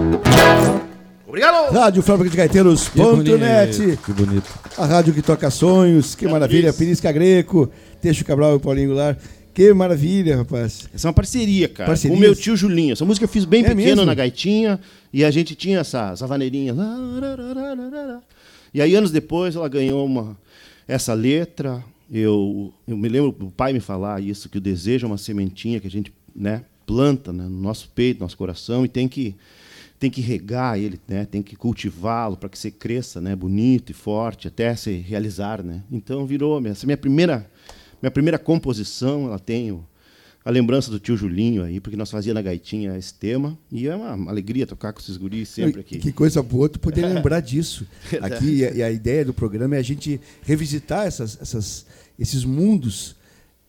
Obrigado! Rádio Fábrica de Gaiteiros.net. Que bonito. A rádio que toca sonhos. Que maravilha. Pirisca Greco, Teixo Cabral e Paulinho Goulart. Que maravilha, rapaz. Essa é uma parceria, cara. Parcerias? Com o meu tio Julinho. Essa música eu fiz bem É pequeno mesmo? na gaitinha e a gente tinha essa, essa vaneirinha. E aí, anos depois, ela ganhou uma, essa letra. Eu, eu me lembro do pai me falar isso, que o desejo é uma sementinha que a gente né, planta né, no nosso peito, no nosso coração, e tem que, tem que regar ele, né, tem que cultivá-lo para que você cresça né, bonito e forte, até se realizar. Né? Então, virou essa minha primeira, minha primeira composição, ela tem a lembrança do tio Julinho aí, porque nós fazia na gaitinha esse tema, e é uma, alegria tocar com esses guris sempre aqui. Que coisa boa tu poder lembrar disso. Aqui, e a, ideia do programa é a gente revisitar essas, essas, esses mundos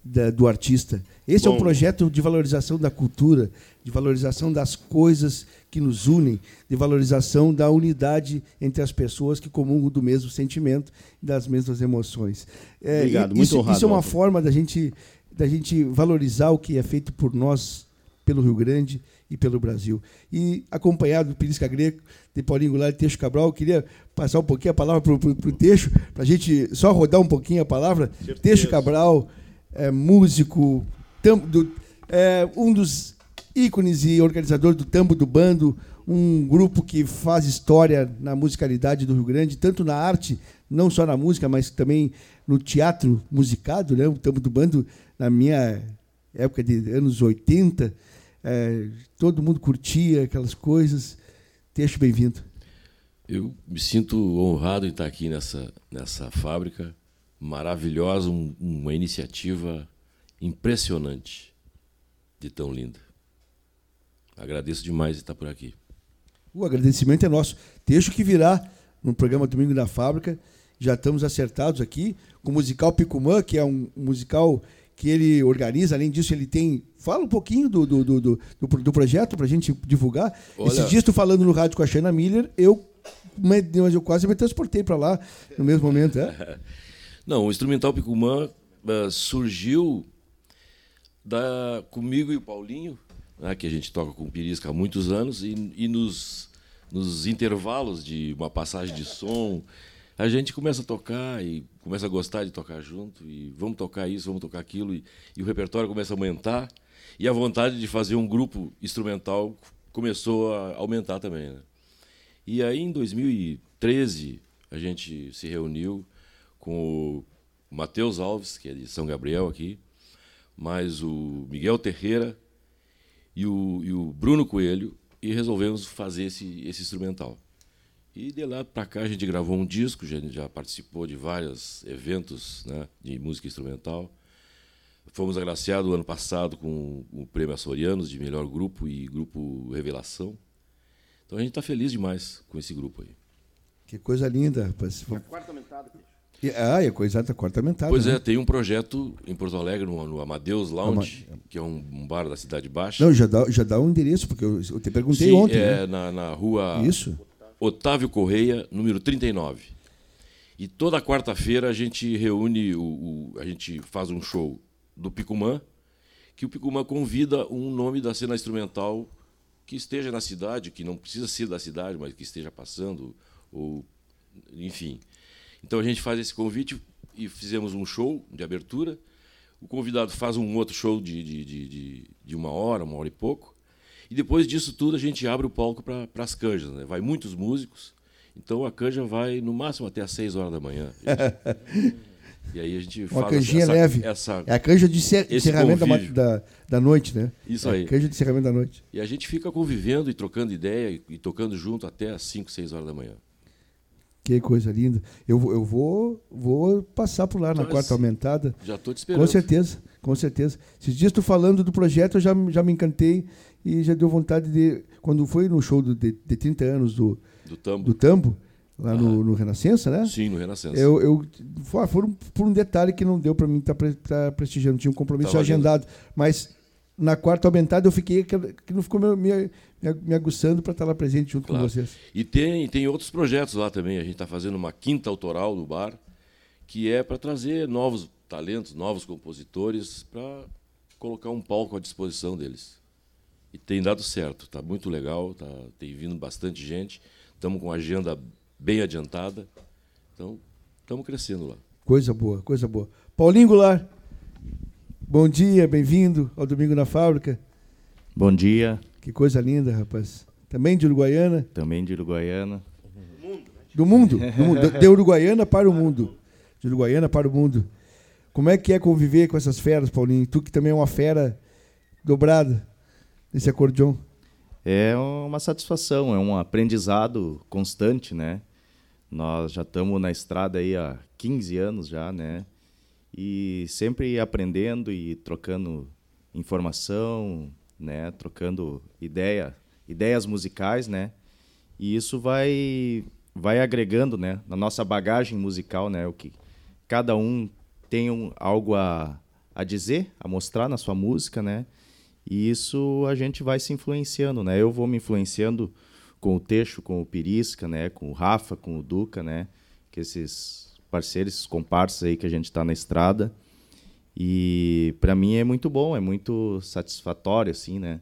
da- do artista. Esse é um Bom. projeto de valorização da cultura, de valorização das coisas que nos unem, de valorização da unidade entre as pessoas que comungam do mesmo sentimento e das mesmas emoções. É, Obrigado, muito isso, honrado, Isso é uma Walter. forma da gente, da gente valorizar o que é feito por nós, pelo Rio Grande e pelo Brasil. E acompanhado do Pirisca Greco, de Paulinho Goulart e Teixo Cabral, eu queria passar um pouquinho a palavra para o Teixo, para a gente só rodar um pouquinho a palavra. Certeza. Teixo Cabral, é, músico, tam- do- é, um dos ícones e organizador do Tambo do Bando, um grupo que faz história na musicalidade do Rio Grande, tanto na arte, não só na música, mas também no teatro musicado, né? O Tambo do Bando, na minha época de anos 80, é, todo mundo curtia aquelas coisas. Teixo, bem-vindo. Eu me sinto honrado em estar aqui nessa, nessa fábrica maravilhosa, um- uma iniciativa impressionante de tão linda. Agradeço demais de estar por aqui. O agradecimento é nosso. Teixo que virá no programa Domingo da Fábrica. Já estamos acertados aqui com o musical Picumã, que é um musical que ele organiza. Além disso, ele tem. Fala um pouquinho do, do, do, do, do, pro- do projeto para a gente divulgar. Olha- Esses dias, tu falando no rádio com a Shana Miller, eu, mas eu quase me transportei para lá no mesmo momento. É? Não, o instrumental Picumã eh, surgiu da, comigo e o Paulinho, né, que a gente toca com Pirisca há muitos anos, e, e nos, nos intervalos de uma passagem de som, a gente começa a tocar e começa a gostar de tocar junto, e vamos tocar isso, vamos tocar aquilo, e, e o repertório começa a aumentar, e a vontade de fazer um grupo instrumental começou a aumentar também. Né? E aí, em 2013, a gente se reuniu com o Matheus Alves, que é de São Gabriel aqui, mais o Miguel Terreira e o, e o Bruno Coelho, e resolvemos fazer esse, esse instrumental. E de lá para cá a gente gravou um disco, a gente já participou de vários eventos né, de música instrumental. Fomos agraciados ano passado com o Prêmio Açorianos de melhor grupo e grupo Revelação. Então a gente está feliz demais com esse grupo aí. Que coisa linda, rapaz. Quarta aumentada. E- Ah, é coisa da quarta mentada. Pois né? é, tem um projeto em Porto Alegre, no, no Amadeus Lounge, que é um, um bar da Cidade Baixa. Não, já dá, já dá um endereço, porque eu, eu te perguntei Sim, ontem. é né? na, na rua Isso. Otávio Correia, número 39. E toda quarta-feira a gente reúne, o, o, a gente faz um show do Picumã, que o Picumã convida um nome da cena instrumental que esteja na cidade, que não precisa ser da cidade, mas que esteja passando, ou enfim. Então a gente faz esse convite e fizemos um show de abertura. O convidado faz um outro show de, de, de, de uma hora, uma hora e pouco. E depois disso tudo a gente abre o palco para as canjas. Né? Vai muitos músicos. Então a canja vai no máximo até às 6 horas da manhã. e aí a gente Uma canjinha essa, leve. Essa, é a canja de encerramento da, da, da, noite, né? Isso é aí. canja de encerramento da noite. E a gente fica convivendo e trocando ideia e, e tocando junto até às 5, 6 horas da manhã. Que coisa linda. Eu, eu vou, vou passar por lá na quarta aumentada. Já estou te esperando. Com certeza, com certeza. Esses dias tu falando do projeto, eu já, já me encantei e já deu vontade de. Quando foi no show do, de, de 30 anos do, do Tambo, do tambo lá no, no, Renascença, né? Sim, no Renascença. Eu, eu foram por um detalhe que não deu para mim estar tá, tá prestigiando, tinha um compromisso Tava agendado, mas na quarta aumentada eu fiquei que não ficou me, me, me aguçando para estar lá presente junto claro. com vocês. E tem tem outros projetos lá também. A gente está fazendo uma quinta autoral no bar, que é para trazer novos talentos, novos compositores para colocar um palco à disposição deles. E tem dado certo, está muito legal, tá, tem vindo bastante gente, estamos com a agenda bem adiantada, então estamos crescendo lá. Coisa boa, coisa boa. Paulinho Goulart, bom dia, bem-vindo ao Domingo na Fábrica. Bom dia. Que coisa linda, rapaz. Também de Uruguaiana? Também de Uruguaiana. Do mundo, do mundo. De Uruguaiana para o mundo. De Uruguaiana para o mundo. Como é que é conviver com essas feras, Paulinho? Tu que também é uma fera dobrada desse acordeon? É uma satisfação, é um aprendizado constante, né? Nós já estamos na estrada aí há 15 anos já, né? E sempre aprendendo e trocando informação, né? Trocando ideia, ideias musicais, né? E isso vai vai agregando, né, na nossa bagagem musical, né, o que cada um tem um, algo a, a dizer, a mostrar na sua música, né? E isso a gente vai se influenciando, né? Eu vou me influenciando com o Teixo, com o Pirisca, né? Com o Rafa, com o Duca, né? Que esses parceiros, esses comparsas aí que a gente está na estrada. E para mim é muito bom, é muito satisfatório, assim, né?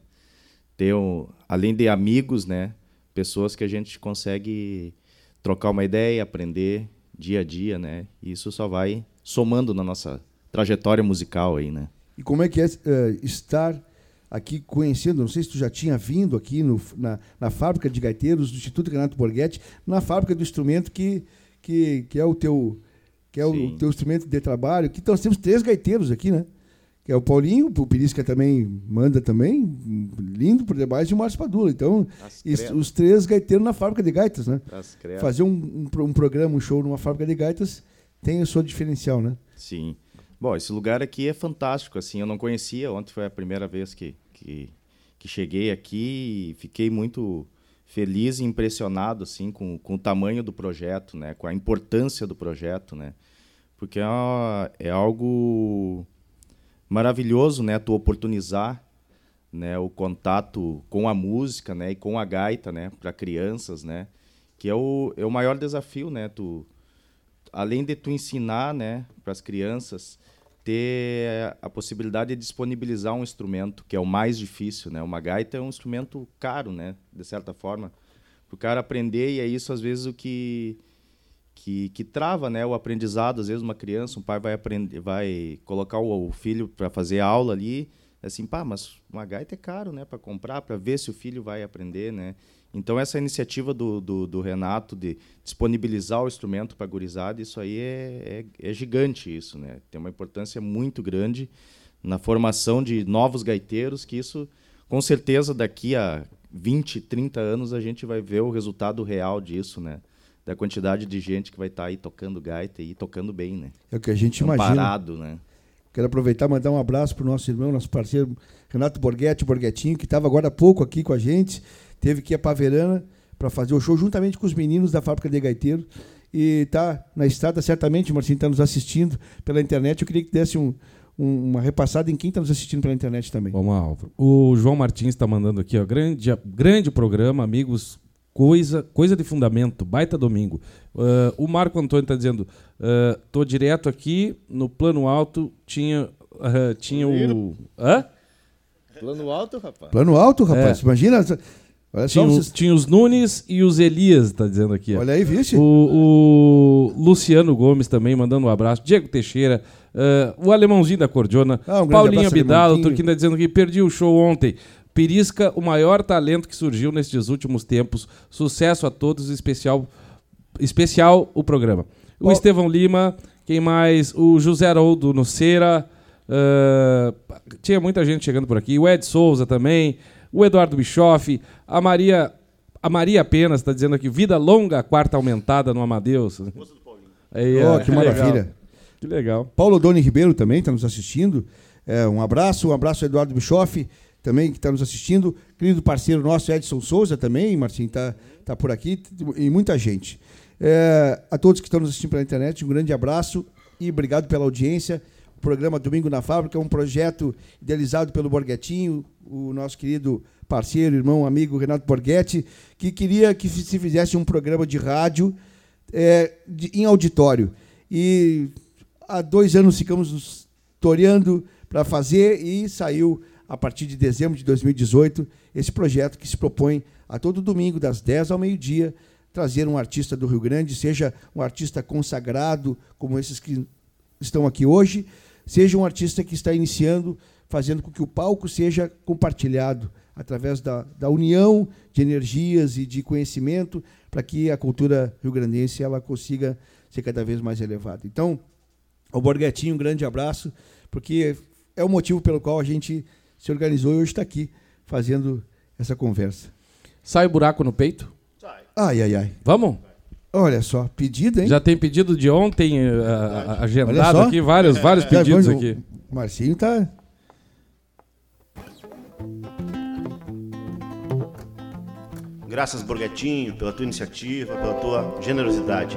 Ter, além de amigos, né? Pessoas que a gente consegue trocar uma ideia, aprender dia a dia, né? E isso só vai somando na nossa trajetória musical aí, né? E como é que é uh, estar aqui conhecendo, não sei se tu já tinha vindo aqui no, na, na fábrica de gaiteiros do Instituto Renato Borghetti, na fábrica do instrumento que, que, que é o teu que é o teu instrumento de trabalho, que nós temos três gaiteiros aqui, né? Que é o Paulinho, o Pirisca também manda também, lindo por debaixo, e o Márcio Padula. Então, isso, os três gaiteiros na fábrica de gaitas, né? Fazer um, um, um programa, um show numa fábrica de gaitas tem o seu diferencial, né? Sim. Bom, esse lugar aqui é fantástico, assim, eu não conhecia, ontem foi a primeira vez que, que, que cheguei aqui e fiquei muito feliz e impressionado, assim, com, com o tamanho do projeto, né, com a importância do projeto, né, porque é, é algo maravilhoso, né, tu oportunizar, né, o contato com a música, né, e com a gaita, né, para crianças, né, que é o, é o maior desafio, né, tu além de tu ensinar, né, para as crianças ter a possibilidade de disponibilizar um instrumento, que é o mais difícil, né? Uma gaita é um instrumento caro, né, de certa forma, para o cara aprender e é isso às vezes o que que, que trava, né, o aprendizado. Às vezes uma criança, um pai vai aprender, vai colocar o, o filho para fazer aula ali, assim, pá, mas uma gaita é caro, né, para comprar, para ver se o filho vai aprender, né? Então, essa iniciativa do, do, do Renato de disponibilizar o instrumento para a gurizada, isso aí é, é, é, gigante, isso, né? Tem uma importância muito grande na formação de novos gaiteiros, que isso, com certeza, daqui a 20, 30 anos, a gente vai ver o resultado real disso, né? Da quantidade de gente que vai estar tá aí tocando gaita e tocando bem, né? É o que a gente imagina. Parado, né? Quero aproveitar e mandar um abraço para o nosso irmão, nosso parceiro Renato Borghetti, Borghetinho, que estava agora há pouco aqui com a gente teve que ir a Paverana para fazer o show juntamente com os meninos da fábrica de gaiteiro. E está na estrada, certamente, o Marcinho está nos assistindo pela internet. Eu queria que desse um, um, uma repassada em quem está nos assistindo pela internet também. Vamos, Álvaro. O João Martins está mandando aqui, ó, grande, grande programa, amigos Coisa, coisa de fundamento, baita domingo. Uh, o Marco Antônio está dizendo: uh, tô direto aqui, no plano alto tinha, uh, tinha o. Hã? Plano alto, rapaz. Plano alto, rapaz. É. Imagina. Olha tinha, só, vocês... tinha os Nunes e os Elias, está dizendo aqui. Olha aí, vixe. O, o, Luciano Gomes também mandando um abraço. Diego Teixeira, uh, o alemãozinho da Cordiona. Ah, um Paulinho Abidal, o Turquinho está dizendo que perdi o show ontem. Perisca, o maior talento que surgiu nestes últimos tempos. Sucesso a todos, especial, especial o programa. O Bom, Estevão Lima, quem mais? O José Haroldo Noceira. Uh, tinha muita gente chegando por aqui. O Ed Souza também. O Eduardo Bischoff. A Maria. A Maria apenas está dizendo aqui: vida longa, quarta aumentada no Amadeus. Aí, oh, que maravilha. Legal. Que legal. Paulo Doni Ribeiro também está nos assistindo. É, um abraço, um abraço ao Eduardo Bischoff também que está nos assistindo, querido parceiro nosso Edson Souza também, Marcinho está tá por aqui, e muita gente. É, a todos que estão nos assistindo pela internet, um grande abraço e obrigado pela audiência. O programa Domingo na Fábrica é um projeto idealizado pelo Borghetinho, o nosso querido parceiro, irmão, amigo Renato Borghetti, que queria que se fizesse um programa de rádio é, de, em auditório. E há dois anos ficamos nos toreando para fazer e saiu a partir de dezembro de 2018, esse projeto que se propõe a todo domingo, das 10 ao meio-dia, trazer um artista do Rio Grande, seja um artista consagrado, como esses que estão aqui hoje, seja um artista que está iniciando, fazendo com que o palco seja compartilhado através da, da união de energias e de conhecimento, para que a cultura rio-grandense ela consiga ser cada vez mais elevada. Então, ao Borghetinho, um grande abraço, porque é o motivo pelo qual a gente se organizou e hoje está aqui fazendo essa conversa. Sai o buraco no peito? Sai. Ai, ai, ai. Vamos? Olha só, pedido, hein? Já tem pedido de ontem uh, agendado aqui, vários, é. vários pedidos é, aqui. O Marcinho tá. Graças, Borghetinho, pela tua iniciativa, pela tua generosidade.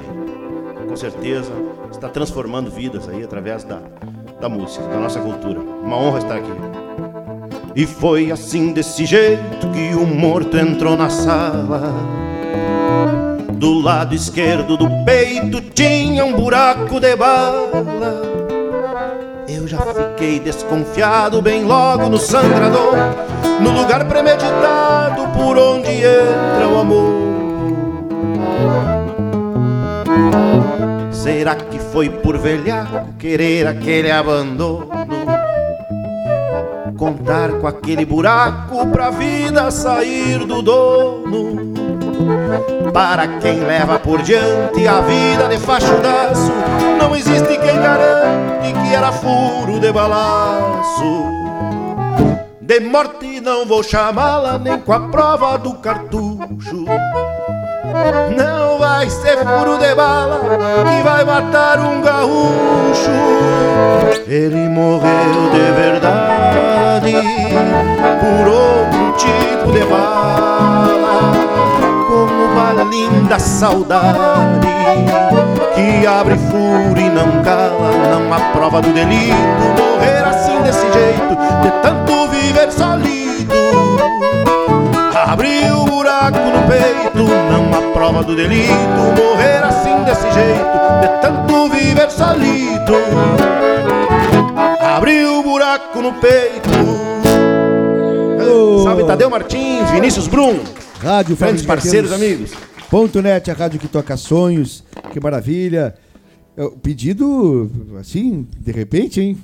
Com certeza está transformando vidas aí através da, da música, da nossa cultura. Uma honra estar aqui. E foi assim desse jeito que o morto entrou na sala. Do lado esquerdo do peito tinha um buraco de bala. Eu já fiquei desconfiado bem logo no sangrador, no lugar premeditado por onde entra o amor. Será que foi por velhaco querer aquele abandono? Contar com aquele buraco pra vida sair do dono. Para quem leva por diante a vida de fachudaço, não existe quem garante que era furo de balaço. De morte não vou chamá-la nem com a prova do cartucho. Não vai ser furo de bala que vai matar um gaúcho. Ele morreu de verdade por outro tipo de bala, como bala linda saudade que abre furo e não cala. Não há prova do delito morrer assim desse jeito, de tanto viver solido. Abriu buraco no peito, não há prova do delito. Morrer assim desse jeito, de tanto viver solito. Abriu buraco no peito. Oh. Salve Tadeu Martins, Vinícius Brum. Rádio Grandes parceiros, amigos. Ponto net, a rádio que toca sonhos. Que maravilha. É, o pedido, assim, de repente, hein?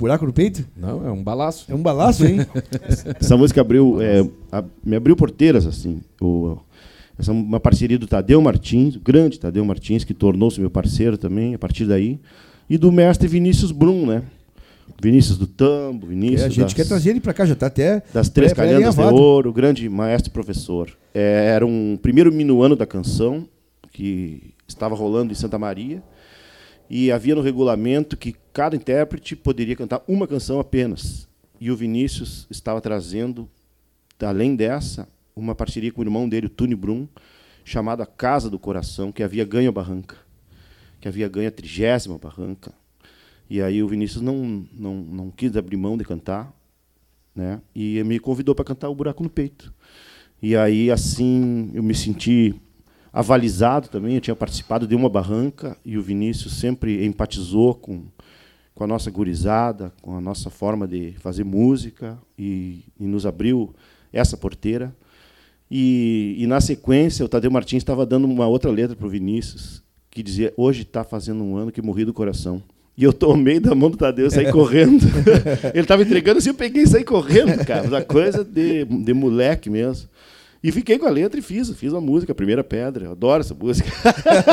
buraco no peito? Não, é um balaço. É um balaço, hein? Essa música abriu, é, a, me abriu porteiras, assim. O, essa é uma parceria do Tadeu Martins, o grande Tadeu Martins, que tornou-se meu parceiro também, a partir daí. E do mestre Vinícius Brum, né? Vinícius do Tambo, Vinícius. É, a gente das, quer trazer ele para cá, já está até. Das Três Calhandas de Ouro, grande maestro e professor. É, era um primeiro minuano da canção, que estava rolando em Santa Maria. E havia no regulamento que cada intérprete poderia cantar uma canção apenas. E o Vinícius estava trazendo, além dessa, uma parceria com o irmão dele, o Tony Brum, chamada Casa do Coração, que havia ganho a barranca, que havia ganho a trigésima barranca. E aí o Vinícius não, não, não quis abrir mão de cantar, né? e me convidou para cantar O Buraco no Peito. E aí, assim, eu me senti avalizado também. Eu tinha participado de uma barranca e o Vinícius sempre empatizou com, com a nossa gurizada, com a nossa forma de fazer música e, e nos abriu essa porteira. E, e, na sequência, o Tadeu Martins estava dando uma outra letra para o Vinícius, que dizia: Hoje está fazendo um ano que morri do coração. E eu tomei da mão do Tadeu e saí correndo. Ele estava entregando assim, eu peguei e saí correndo, cara. Uma coisa de, de moleque mesmo. E fiquei com a letra e fiz, fiz a música, a primeira pedra. Eu adoro essa música.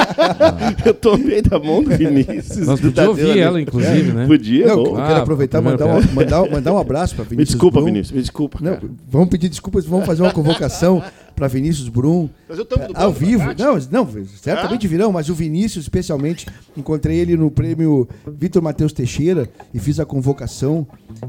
eu tomei da mão do Vinícius. Nós podíamos ouvir ali. ela, inclusive, né? Podia, Não, eu quero aproveitar e mandar, um, mandar, mandar um abraço para Vinícius. Me desculpa, Brum. Vinícius, me desculpa. Não, vamos pedir desculpas, vamos fazer uma convocação para Vinícius Brum. Do ao vivo. Não, não, certamente virão, mas o Vinícius, especialmente, encontrei ele no prêmio Vitor Matheus Teixeira e fiz a convocação.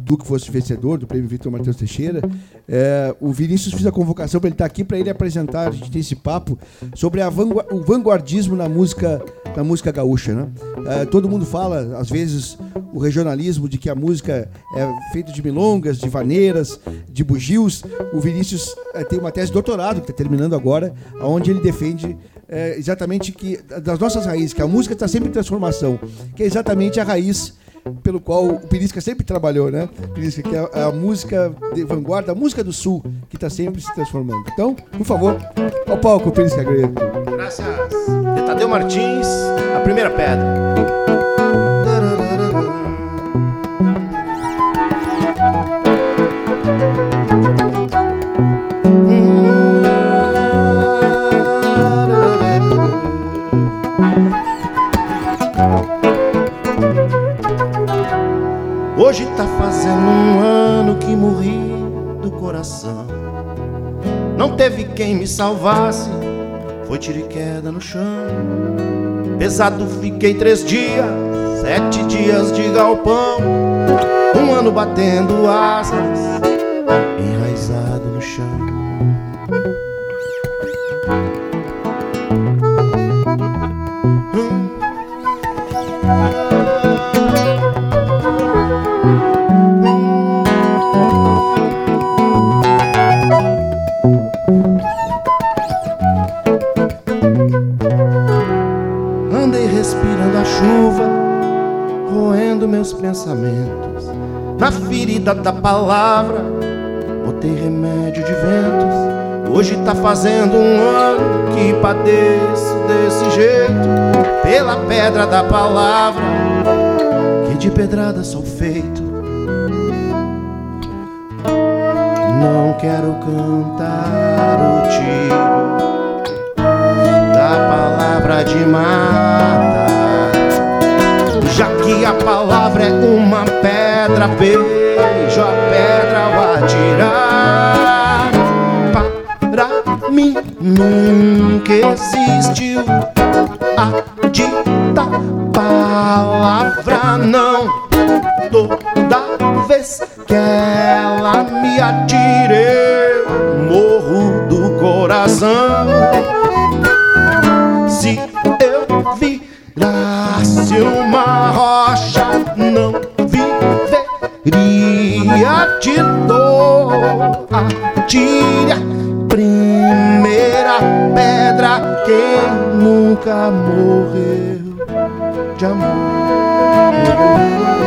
Tu que fosse vencedor do prêmio Vitor Matheus Teixeira. É, o Vinícius fiz a convocação para ele estar aqui para ele apresentar, a gente tem esse papo sobre a vangua- o vanguardismo na música, na música gaúcha. Né? É, todo mundo fala, às vezes, o regionalismo de que a música é feita de milongas, de vaneiras, de bugios. O Vinícius eh, tem uma tese de doutorado que está terminando agora, onde ele defende eh, exatamente que das nossas raízes, que a música está sempre em transformação, que é exatamente a raiz pelo qual o Pirisca sempre trabalhou, né? Pirisca, que é a música de vanguarda, a música do sul, que está sempre se transformando. Então, por favor, ao palco, Pirisca Greco. Graças. De Tadeu Martins, a primeira pedra. Hoje tá fazendo um ano que morri do coração. Não teve quem me salvasse, foi tiro e queda no chão. Pesado fiquei três dias, sete dias de galpão. Um ano batendo asas, enraizado no chão. Meus pensamentos. Na ferida da palavra, botei remédio de ventos. Hoje tá fazendo um ano que padeço desse jeito. Pela pedra da palavra, que de pedrada sou feito. Não quero cantar o tiro da palavra de mata. Que a palavra é uma pedra, beijo a pedra ao atirar. Para mim nunca existiu a dita palavra, não. Toda vez que ela me atira, eu morro do coração. Uma rocha, não viveria de dor. Atire a primeira pedra, quem nunca morreu de amor.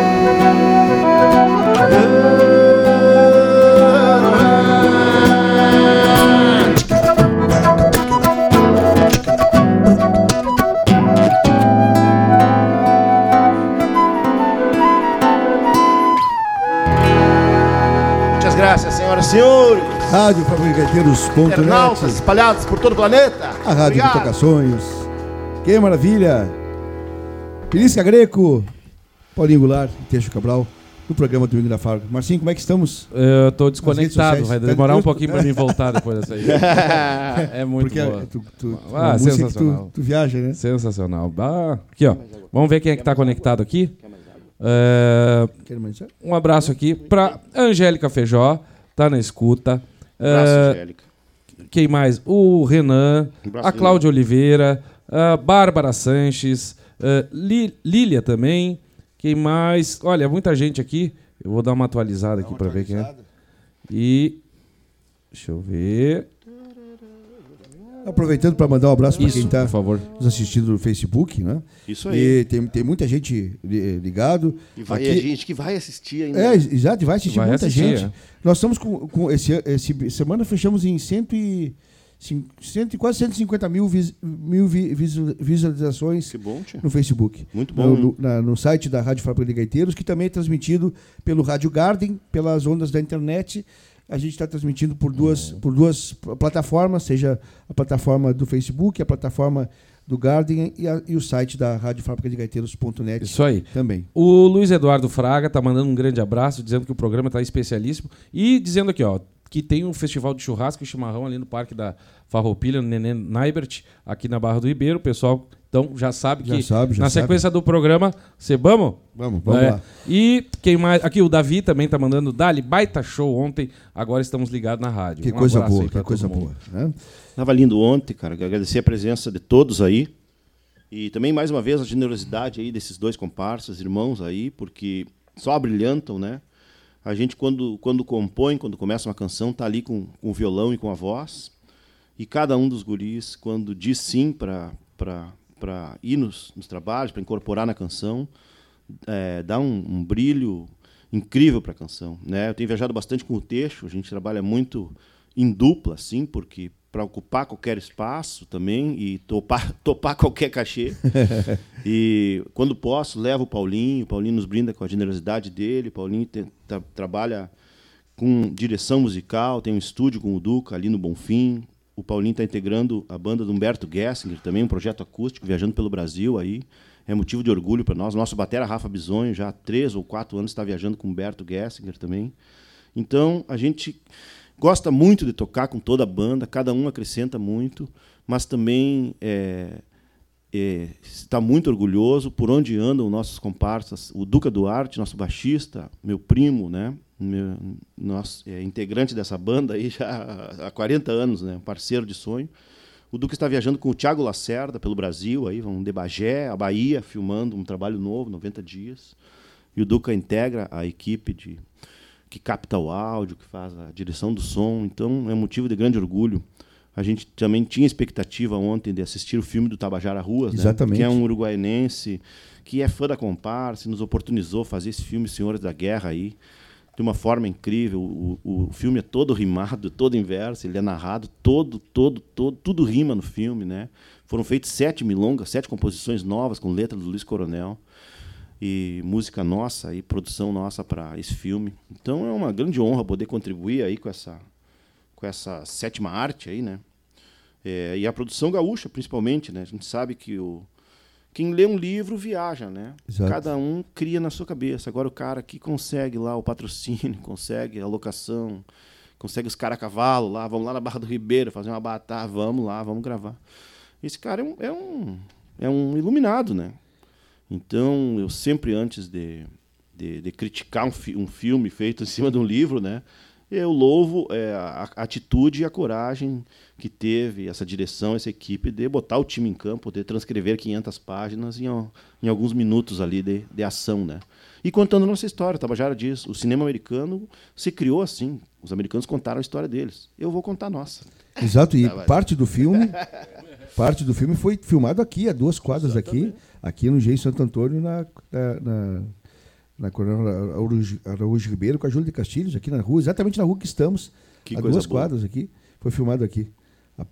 Senhores. Rádio Fabricaeteiros.net, Internautas espalhados por todo o planeta. a rádio que Obrigado. toca sonhos. Que maravilha! Pirisca Greco, Paulinho Goulart e Teixo Cabral, no programa Domingo da Fábrica. Marcinho, como é que estamos? Eu tô redes desconectado, vai Tá demorar um pouquinho pra mim voltar depois dessa aí. É muito Porque boa. tu, tu, Ah, sensacional. tu, tu viaja, né? Sensacional. Ah, aqui, ó. Vamos ver quem é que tá conectado aqui. É, um abraço aqui pra Angélica Feijó, tá na escuta. Abraço, Angélica. quem mais? O Renan, Um a Cláudia Oliveira, a Bárbara Sanches, a Li- Lília também. Quem mais? Olha, muita gente aqui. Eu vou dar uma atualizada aqui para ver quem é. E. Deixa eu ver. Aproveitando para mandar um abraço para quem está nos assistindo no Facebook, né? Isso aí. E tem, tem muita gente li- ligado. E vai Aqui- a gente que vai assistir ainda. É, exato, e vai assistir Vai muita assistir, gente. é. Nós estamos com, com esse, esse semana fechamos em cento e, cento, e quase 150 mil, vis, mil vi- visu- visualizações Que bom, tia. no Facebook. Muito bom. No, no- na- no site da Rádio Fábrica de Gaiteiros, que também é transmitido pelo Rádio Garden, pelas ondas da internet. A gente está transmitindo por duas, por duas pl- plataformas, seja a plataforma do Facebook, a plataforma do Garden e, a- e o site da Rádio Fábrica de Gaiteiros.net Isso aí. também. O Luiz Eduardo Fraga tá mandando um grande abraço, dizendo que o programa tá especialíssimo. E dizendo aqui, ó, que tem um festival de churrasco e chimarrão ali no Parque da Farroupilha, no Nenê Naibert, aqui na Barra do Ribeiro. O pessoal, então, já sabe Já que sabe, já na sabe. sequência do programa, Sebamo? Vamos, vamos É. lá. E quem mais? Aqui o Davi também tá mandando, Dali, baita show ontem, agora estamos ligados na rádio. Que Um coisa boa, que coisa mundo. boa. Né? Tava lindo ontem, cara. Agradecer a presença de todos aí. E também, mais uma vez, a generosidade aí desses dois comparsas, irmãos aí, porque só brilhantam, né? A gente, quando, quando compõe, quando começa uma canção, tá ali com, com o violão e com a voz. E cada um dos guris, quando diz sim para ir nos, nos trabalhos, para incorporar na canção, é, dá um, um brilho incrível para a canção. Né? Eu tenho viajado bastante com o Teixo, a gente trabalha muito em dupla, assim, porque para ocupar qualquer espaço também e topar, topar qualquer cachê. e quando posso, levo o Paulinho, o Paulinho nos brinda com a generosidade dele, o Paulinho tem- tra- trabalha com direção musical, tem um estúdio com o Duca ali no Bonfim. O Paulinho está integrando a banda do Humberto Gessinger, também um projeto acústico, viajando pelo Brasil aí. É motivo de orgulho para nós. Nosso batera Rafa Bisonho, já há três ou quatro anos, está viajando com o Humberto Gessinger também. Então, a gente gosta muito de tocar com toda a banda, cada um acrescenta muito, mas também é, é, está muito orgulhoso por onde andam nossos comparsas. O Duca Duarte, nosso baixista, meu primo, né? Meu, nosso, é, integrante dessa banda aí já há 40 anos, né? parceiro de sonho. O Duca está viajando com o Thiago Lacerda pelo Brasil, aí vão de Bagé, a Bahia, filmando um trabalho novo, 90 dias. E o Duca integra a equipe de que capta o áudio, que faz a direção do som. Então é motivo de grande orgulho. A gente também tinha expectativa ontem de assistir o filme do Tabajara Ruas, né? Exatamente. que é um uruguaiense que é fã da comparsa, nos oportunizou fazer esse filme Senhores da Guerra aí de uma forma incrível. O, o, filme é todo rimado, todo em verso, ele é narrado, todo, todo, todo, tudo rima no filme, né? Foram feitas sete milongas, sete composições novas com letra do Luiz Coronel e música nossa e produção nossa para esse filme. Então é uma grande honra poder contribuir aí com essa com essa sétima arte aí, né? É, e a produção gaúcha, principalmente, né? A gente sabe que o quem lê um livro viaja, né? Exato. Cada um cria na sua cabeça. Agora o cara que consegue lá o patrocínio, consegue a locação, consegue os caras a cavalo lá, vamos lá na Barra do Ribeiro fazer uma batalha, vamos lá, vamos gravar. Esse cara é um, é um, é um iluminado, né? Então, eu sempre, antes de, de, de criticar um, fi- um filme feito em cima de um livro, né, eu louvo é, a, a atitude e a coragem que teve essa direção, essa equipe, de botar o time em campo, de transcrever 500 páginas em, em alguns minutos ali de, de ação. Né? E contando nossa história, Tabajara diz, o cinema americano se criou assim, os americanos contaram a história deles. Eu vou contar a nossa. Exato, e Tá, parte do filme, parte do filme foi filmado aqui, a duas quadras aqui, aqui no Engenho Santo Antônio, na, na, na, na Coronel Araújo, Araújo Ribeiro, com a Júlia de Castilhos, aqui na rua, exatamente na rua que estamos, Que a duas boa. quadras aqui, foi filmado aqui,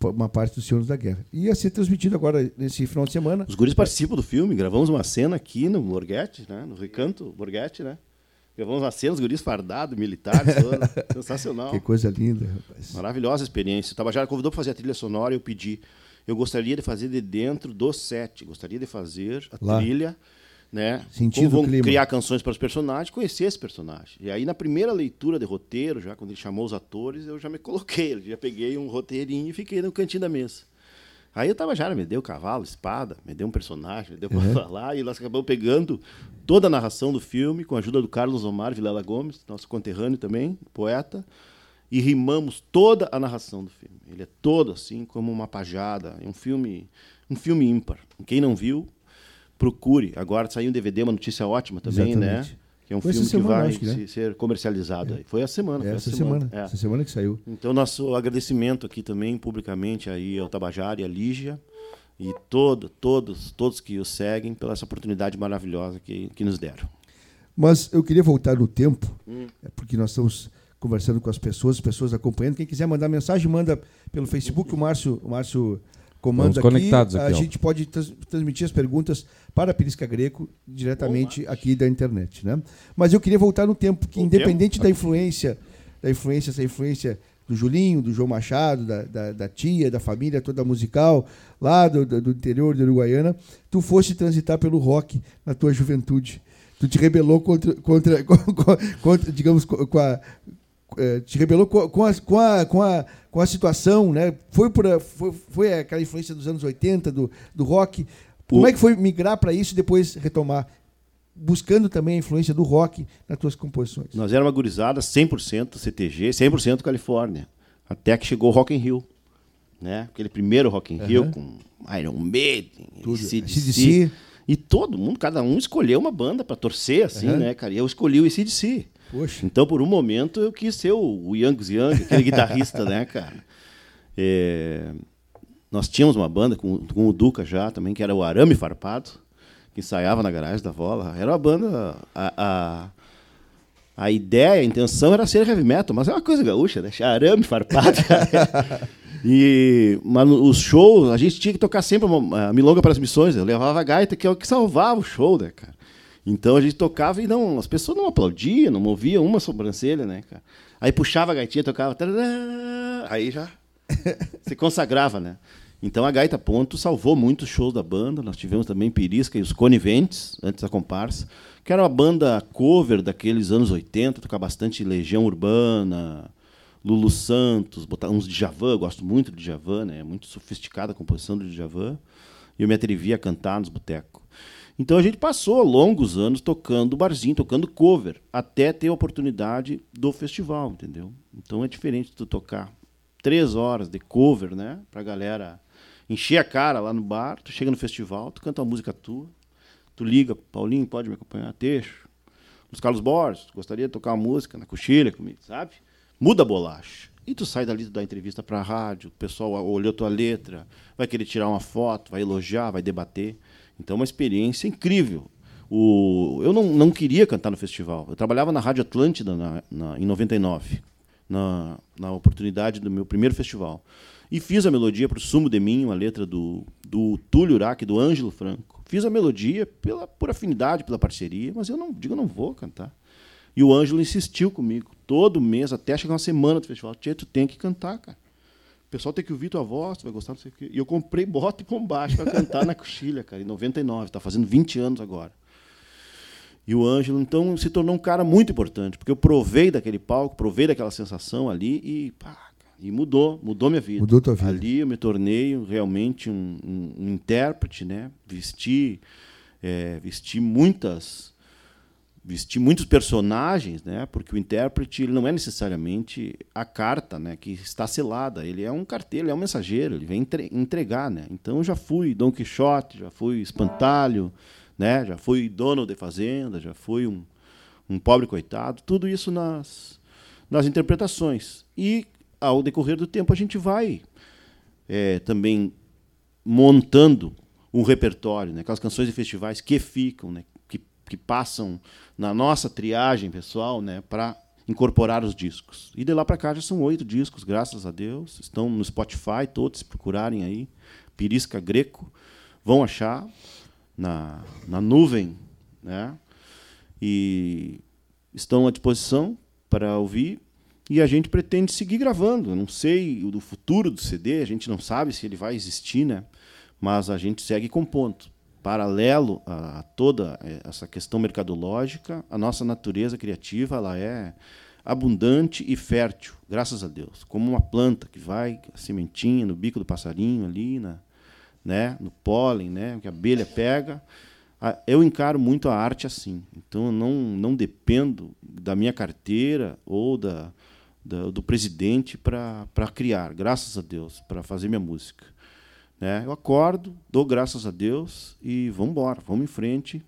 uma parte dos Senhores da Guerra. E ia ser transmitido agora, nesse final de semana, Os guris participam do filme, gravamos uma cena aqui no Borghetti, né? no Recanto Borghetti, né? Gravamos uma cena, os guris fardados, militares, sensacional. que coisa linda, rapaz. Maravilhosa experiência. O Tabajara convidou para fazer a trilha sonora e eu pedi. Eu gostaria de fazer de dentro do set, gostaria de fazer a Lá. trilha, né? Sentindo Como vão criar canções para os personagens, conhecer esse personagem. E aí na primeira leitura de roteiro, já quando ele chamou os atores, eu já me coloquei, eu já peguei um roteirinho e fiquei no cantinho da mesa. Aí o Tabajara me deu cavalo, espada, me deu um personagem, me deu para falar, e nós acabamos pegando toda a narração do filme, com a ajuda do Carlos Omar Vilela Gomes, nosso conterrâneo também, poeta, e rimamos toda a narração do filme. Ele é todo assim, como uma pajada, é um filme, um filme ímpar. Quem não viu, procure. Agora saiu um DVD, uma notícia ótima também, Exatamente. né? que é um foi filme semana, que vai que, né? ser comercializado. É. Foi a semana. É, essa semana, semana. É. essa semana que saiu. Então, nosso agradecimento aqui também, publicamente, aí ao Tabajara e à Lígia, e todo, todos, todos que o seguem, pela essa oportunidade maravilhosa que, que nos deram. Mas eu queria voltar no tempo, hum. É porque nós estamos conversando com as pessoas, as pessoas acompanhando. Quem quiser mandar mensagem, manda pelo Facebook, o Márcio, o Márcio comanda aqui. Conectados aqui. A ó. gente pode trans transmitir as perguntas para a Perisca Greco diretamente aqui da internet, né? Mas eu queria voltar no tempo, que o independente tempo? da influência, da influência, essa influência do Julinho, do João Machado, da, da, da tia, da família toda musical, lá do, do interior de Uruguaiana, tu foste transitar pelo rock na tua juventude. Tu te rebelou contra, contra, contra digamos, com a, é, te rebelou com a, com a, com a, com a, situação, né? Foi, por, foi, foi aquela influência dos anos 80, do, do rock. Como é que foi migrar para isso e depois retomar? Buscando também a influência do rock nas tuas composições. Nós éramos uma gurizada 100% CTG, 100% Califórnia. Até que chegou o Rock in Rio. Né? Aquele primeiro Rock in uhum. Rio com Iron Maiden, CDC. CDC. E todo mundo, cada um escolheu uma banda para torcer, assim, uhum. né, cara? E eu escolhi o CDC. Poxa. Então, por um momento, eu quis ser o, Young Young, aquele guitarrista, né, cara? É, nós tínhamos uma banda com, com o Duca já também, que era o Arame Farpado, que ensaiava na garagem da Vola. Era uma banda. A, a, a ideia, a intenção era ser heavy metal, mas é uma coisa gaúcha, né? Arame Farpado. e, mas os shows, a gente tinha que tocar sempre a milonga para as missões. Eu levava a gaita, que é o que salvava o show, né, cara? Então a gente tocava e não, as pessoas não aplaudiam, não moviam uma sobrancelha, né, cara? Aí puxava a gaitinha, tocava, aí já se consagrava, né? Então a Gaita Ponto salvou muitos shows da banda. Nós tivemos também Pirisca e os Coniventes, antes da comparsa, que era uma banda cover daqueles anos 80, tocava bastante Legião Urbana, Lulu Santos, botar uns Djavan, eu gosto muito de Djavan, né? É muito sofisticada a composição do Djavan. E eu me atrevia a cantar nos botecos. Então a gente passou longos anos tocando barzinho, tocando cover, até ter a oportunidade do festival, entendeu? Então é diferente tu tocar três horas de cover, né? Pra galera encher a cara lá no bar, tu chega no festival, tu canta uma música tua, tu liga, Paulinho, pode me acompanhar? Texto. Os Carlos Borges, gostaria de tocar uma música na coxilha comigo, sabe? Muda a bolacha. E tu sai dali, da entrevista para a rádio, o pessoal olhou tua letra, vai querer tirar uma foto, vai elogiar, vai debater. Então, é uma experiência incrível. O, eu não, não queria cantar no festival. Eu trabalhava na Rádio Atlântida na, na, em 99, na, na oportunidade do meu primeiro festival. E fiz a melodia para o Sumo de Mim, uma letra do, do Túlio Urac, do Ângelo Franco. Fiz a melodia pela, por afinidade, pela parceria, mas eu não digo, não vou cantar. E o Ângelo insistiu comigo, todo mês, até chegar uma semana do festival. Tia, tu tem que cantar, cara. O pessoal tem que ouvir tua voz, tu vai gostar, não sei o quê. E eu comprei bota e bombacho para cantar na coxilha, cara, em 99, está fazendo 20 anos agora. E o Ângelo, então, se tornou um cara muito importante, porque eu provei daquele palco, provei daquela sensação ali e, pá, e mudou, mudou minha vida. Mudou tua vida. Ali eu me tornei realmente um, um, um intérprete, né? Vesti, é, vesti muitas vestir muitos personagens, né? Porque o intérprete ele não é necessariamente a carta, né? Que está selada. Ele é um carteiro, é um mensageiro. Ele vem entregar, né? Então já fui Dom Quixote, já fui espantalho, né? Já fui dono de fazenda, já fui um, um pobre coitado. Tudo isso nas nas interpretações. E ao decorrer do tempo a gente vai é, também montando um repertório, né? Aquelas canções de festivais que ficam, né? que passam na nossa triagem pessoal, né, para incorporar os discos. E de lá para cá já são oito discos, graças a Deus. Estão no Spotify, todos, se procurarem aí. Pirisca Greco, vão achar na, na nuvem, né? E estão à disposição para ouvir. E a gente pretende seguir gravando. Não sei o do futuro do CD, a gente não sabe se ele vai existir, né? Mas a gente segue compondo paralelo a, toda eh, essa questão mercadológica, a nossa natureza criativa ela é abundante e fértil, graças a Deus, como uma planta que vai a sementinha no bico do passarinho ali, na, né, no pólen, né, que a abelha pega. Eu encaro muito a arte assim. Então eu não não dependo da minha carteira ou da, da do presidente para criar, graças a Deus, para fazer minha música. Né? Eu acordo, dou graças a Deus e vamos embora, vamos em frente,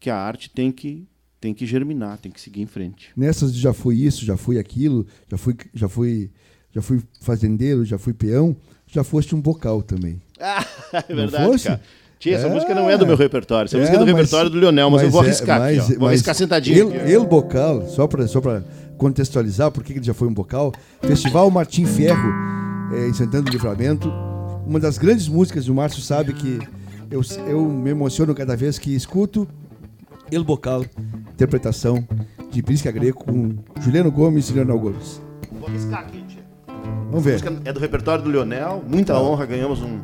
que a arte tem que, tem que germinar, tem que seguir em frente. Nessas já fui isso, já fui aquilo, já fui, já fui, já fui fazendeiro, já fui peão, já foste um bocal também. Ah, é verdade, cara. Tia, essa É. música não é do meu repertório. Essa É, música é do mas- repertório do Lionel, mas, eu vou é- arriscar aqui, mas- ó. Vou mas arriscar sentadinho. El, aqui, ó. El Bocal, só para só pra contextualizar por que ele já foi um bocal, Festival Martim Ferro, eh, em Santana do Livramento. Uma das grandes músicas, o Márcio sabe que eu, eu me emociono cada vez que escuto El Bocal, interpretação de Prisca Greco com Juliano Gomes e Leonel Gomes. Vou arriscar aqui, tia. Vamos ver. música é do repertório do Lionel. Muita honra, ganhamos um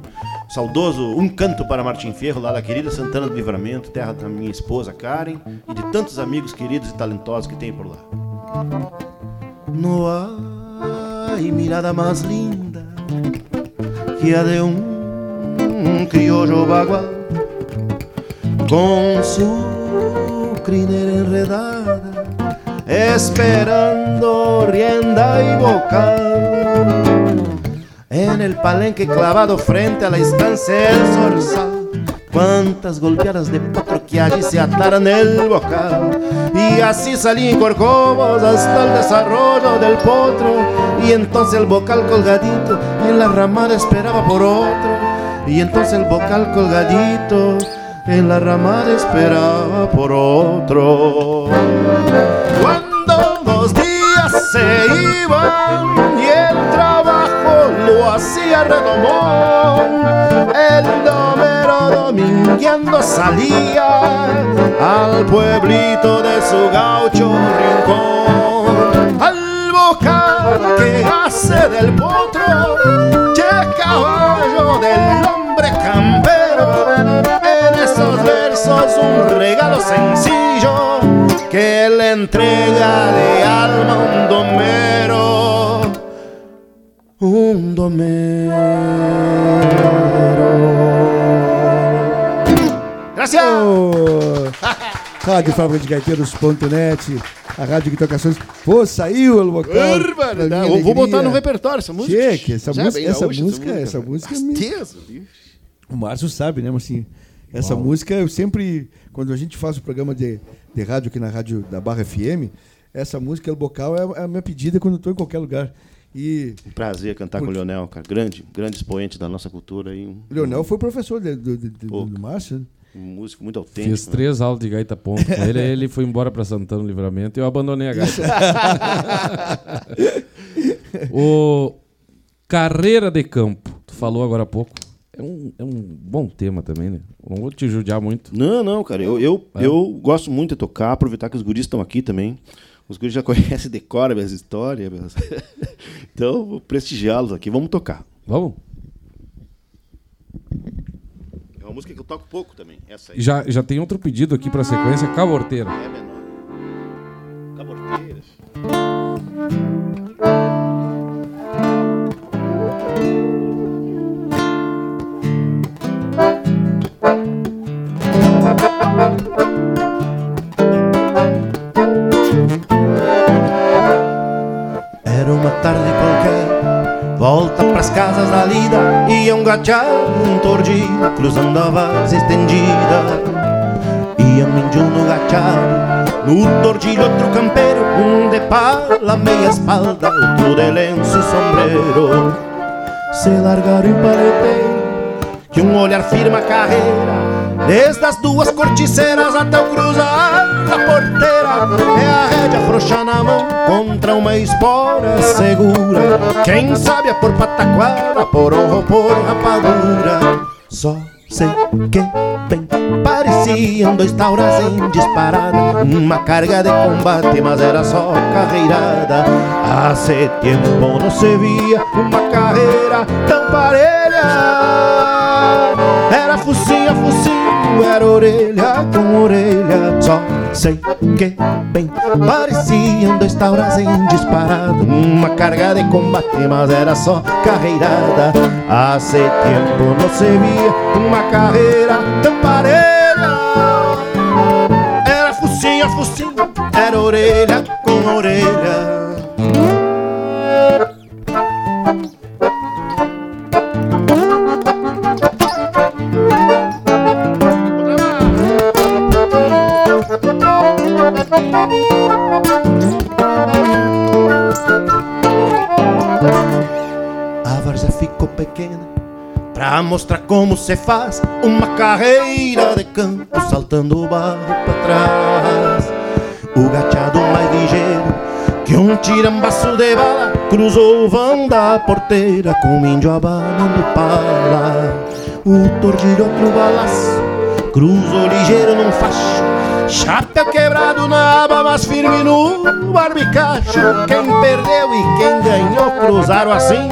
saudoso Um Canto para Martim Ferro, lá da querida Santana do Livramento, terra da minha esposa Karen e de tantos amigos queridos e talentosos que tem por lá. No hay mirada más linda de un criollo bagual con su crinera enredada, esperando rienda y bocal. En el palenque clavado frente a la estancia del zorzal, cuántas golpeadas de potro que allí se ataran el bocal. Y así salí en corcovos hasta el desarrollo del potro. Y entonces el bocal colgadito en la ramada esperaba por otro. Y entonces el bocal colgadito en la ramada esperaba por otro. Cuando los días se iban y el trabajo lo hacía redomón, el domero domingueando salía al pueblito de su gaucho rincón. Que hace del potro, che caballo del hombre campero, en esos versos un regalo sencillo que le entrega de alma un domero, un domero. Gracias. Ô, Rádio Fábrica de Gaiteiros.net, a rádio que toca ações. Pô, saiu minha Eu vou botar no repertório essa música. Cheque, essa é música- bem essa gaúcha música- essa música me- Deus, O Márcio sabe, né? Mas assim, essa música eu sempre, quando a gente faz o programa de, de rádio aqui na rádio da Barra FM, essa música El Bocal é, é a minha pedida quando eu estou em qualquer lugar. E Um prazer cantar com o Leonel, cara. Grande, grande expoente da nossa cultura e um, o Leonel foi professor de- do, do, do- Márcio. Né? um músico muito autêntico. Fiz três aulas de gaita ponto com ele, ele foi embora para Santana Livramento e eu abandonei a gaita. o Carreira de Campo, tu falou agora há pouco. É um, é um bom tema também, né? Não vou te judiar muito. Não, não, cara. Eu, eu, É. eu gosto muito de tocar, aproveitar que os guris estão aqui também. Os guris já conhecem, decoram minhas histórias. minhas- então, vou prestigiá-los aqui. Vamos tocar. Vamos? É uma música que eu toco pouco também. Essa aí. Já, já tem outro pedido aqui para sequência, Caborteira. É menor. Pras casas da lida, ia um gachado, um tordilho, cruzando a vaza estendida. Ia um índio no gachado, no tordilho outro campeiro, um de pala, meia espalda, outro de lenço e sombreiro. Se largaram em pareteiro, que um olhar firma a carreira, desde as duas corticeiras até o cruzar da porteira. É a rédea frouxa na mão contra uma espora segura. Quem sabe é por pataquara, por honra ou por rapadura. Só sei que bem pareciam dois tauras em disparada. Uma carga de combate, mas era só carreirada. Há tempo não se via uma carreira tão parelha. Era focinho a focinho, era orelha com orelha. Só sei que bem pareciam dois tauras em disparada. Uma carga de combate, mas era só carreirada. Há tempo não se via uma carreira tão parelha. Era focinho a focinho, era orelha com orelha. A árvore já ficou pequena pra mostrar como se faz uma carreira de campo saltando o barro pra trás. O gateado mais ligeiro que um tirambaço de bala cruzou o vão da porteira com um índio abanando pala. O tordilho outro balaço cruzou ligeiro num facho Chapéu quebrado na aba, mas firme no barbicacho Quem perdeu e quem ganhou cruzaram assim.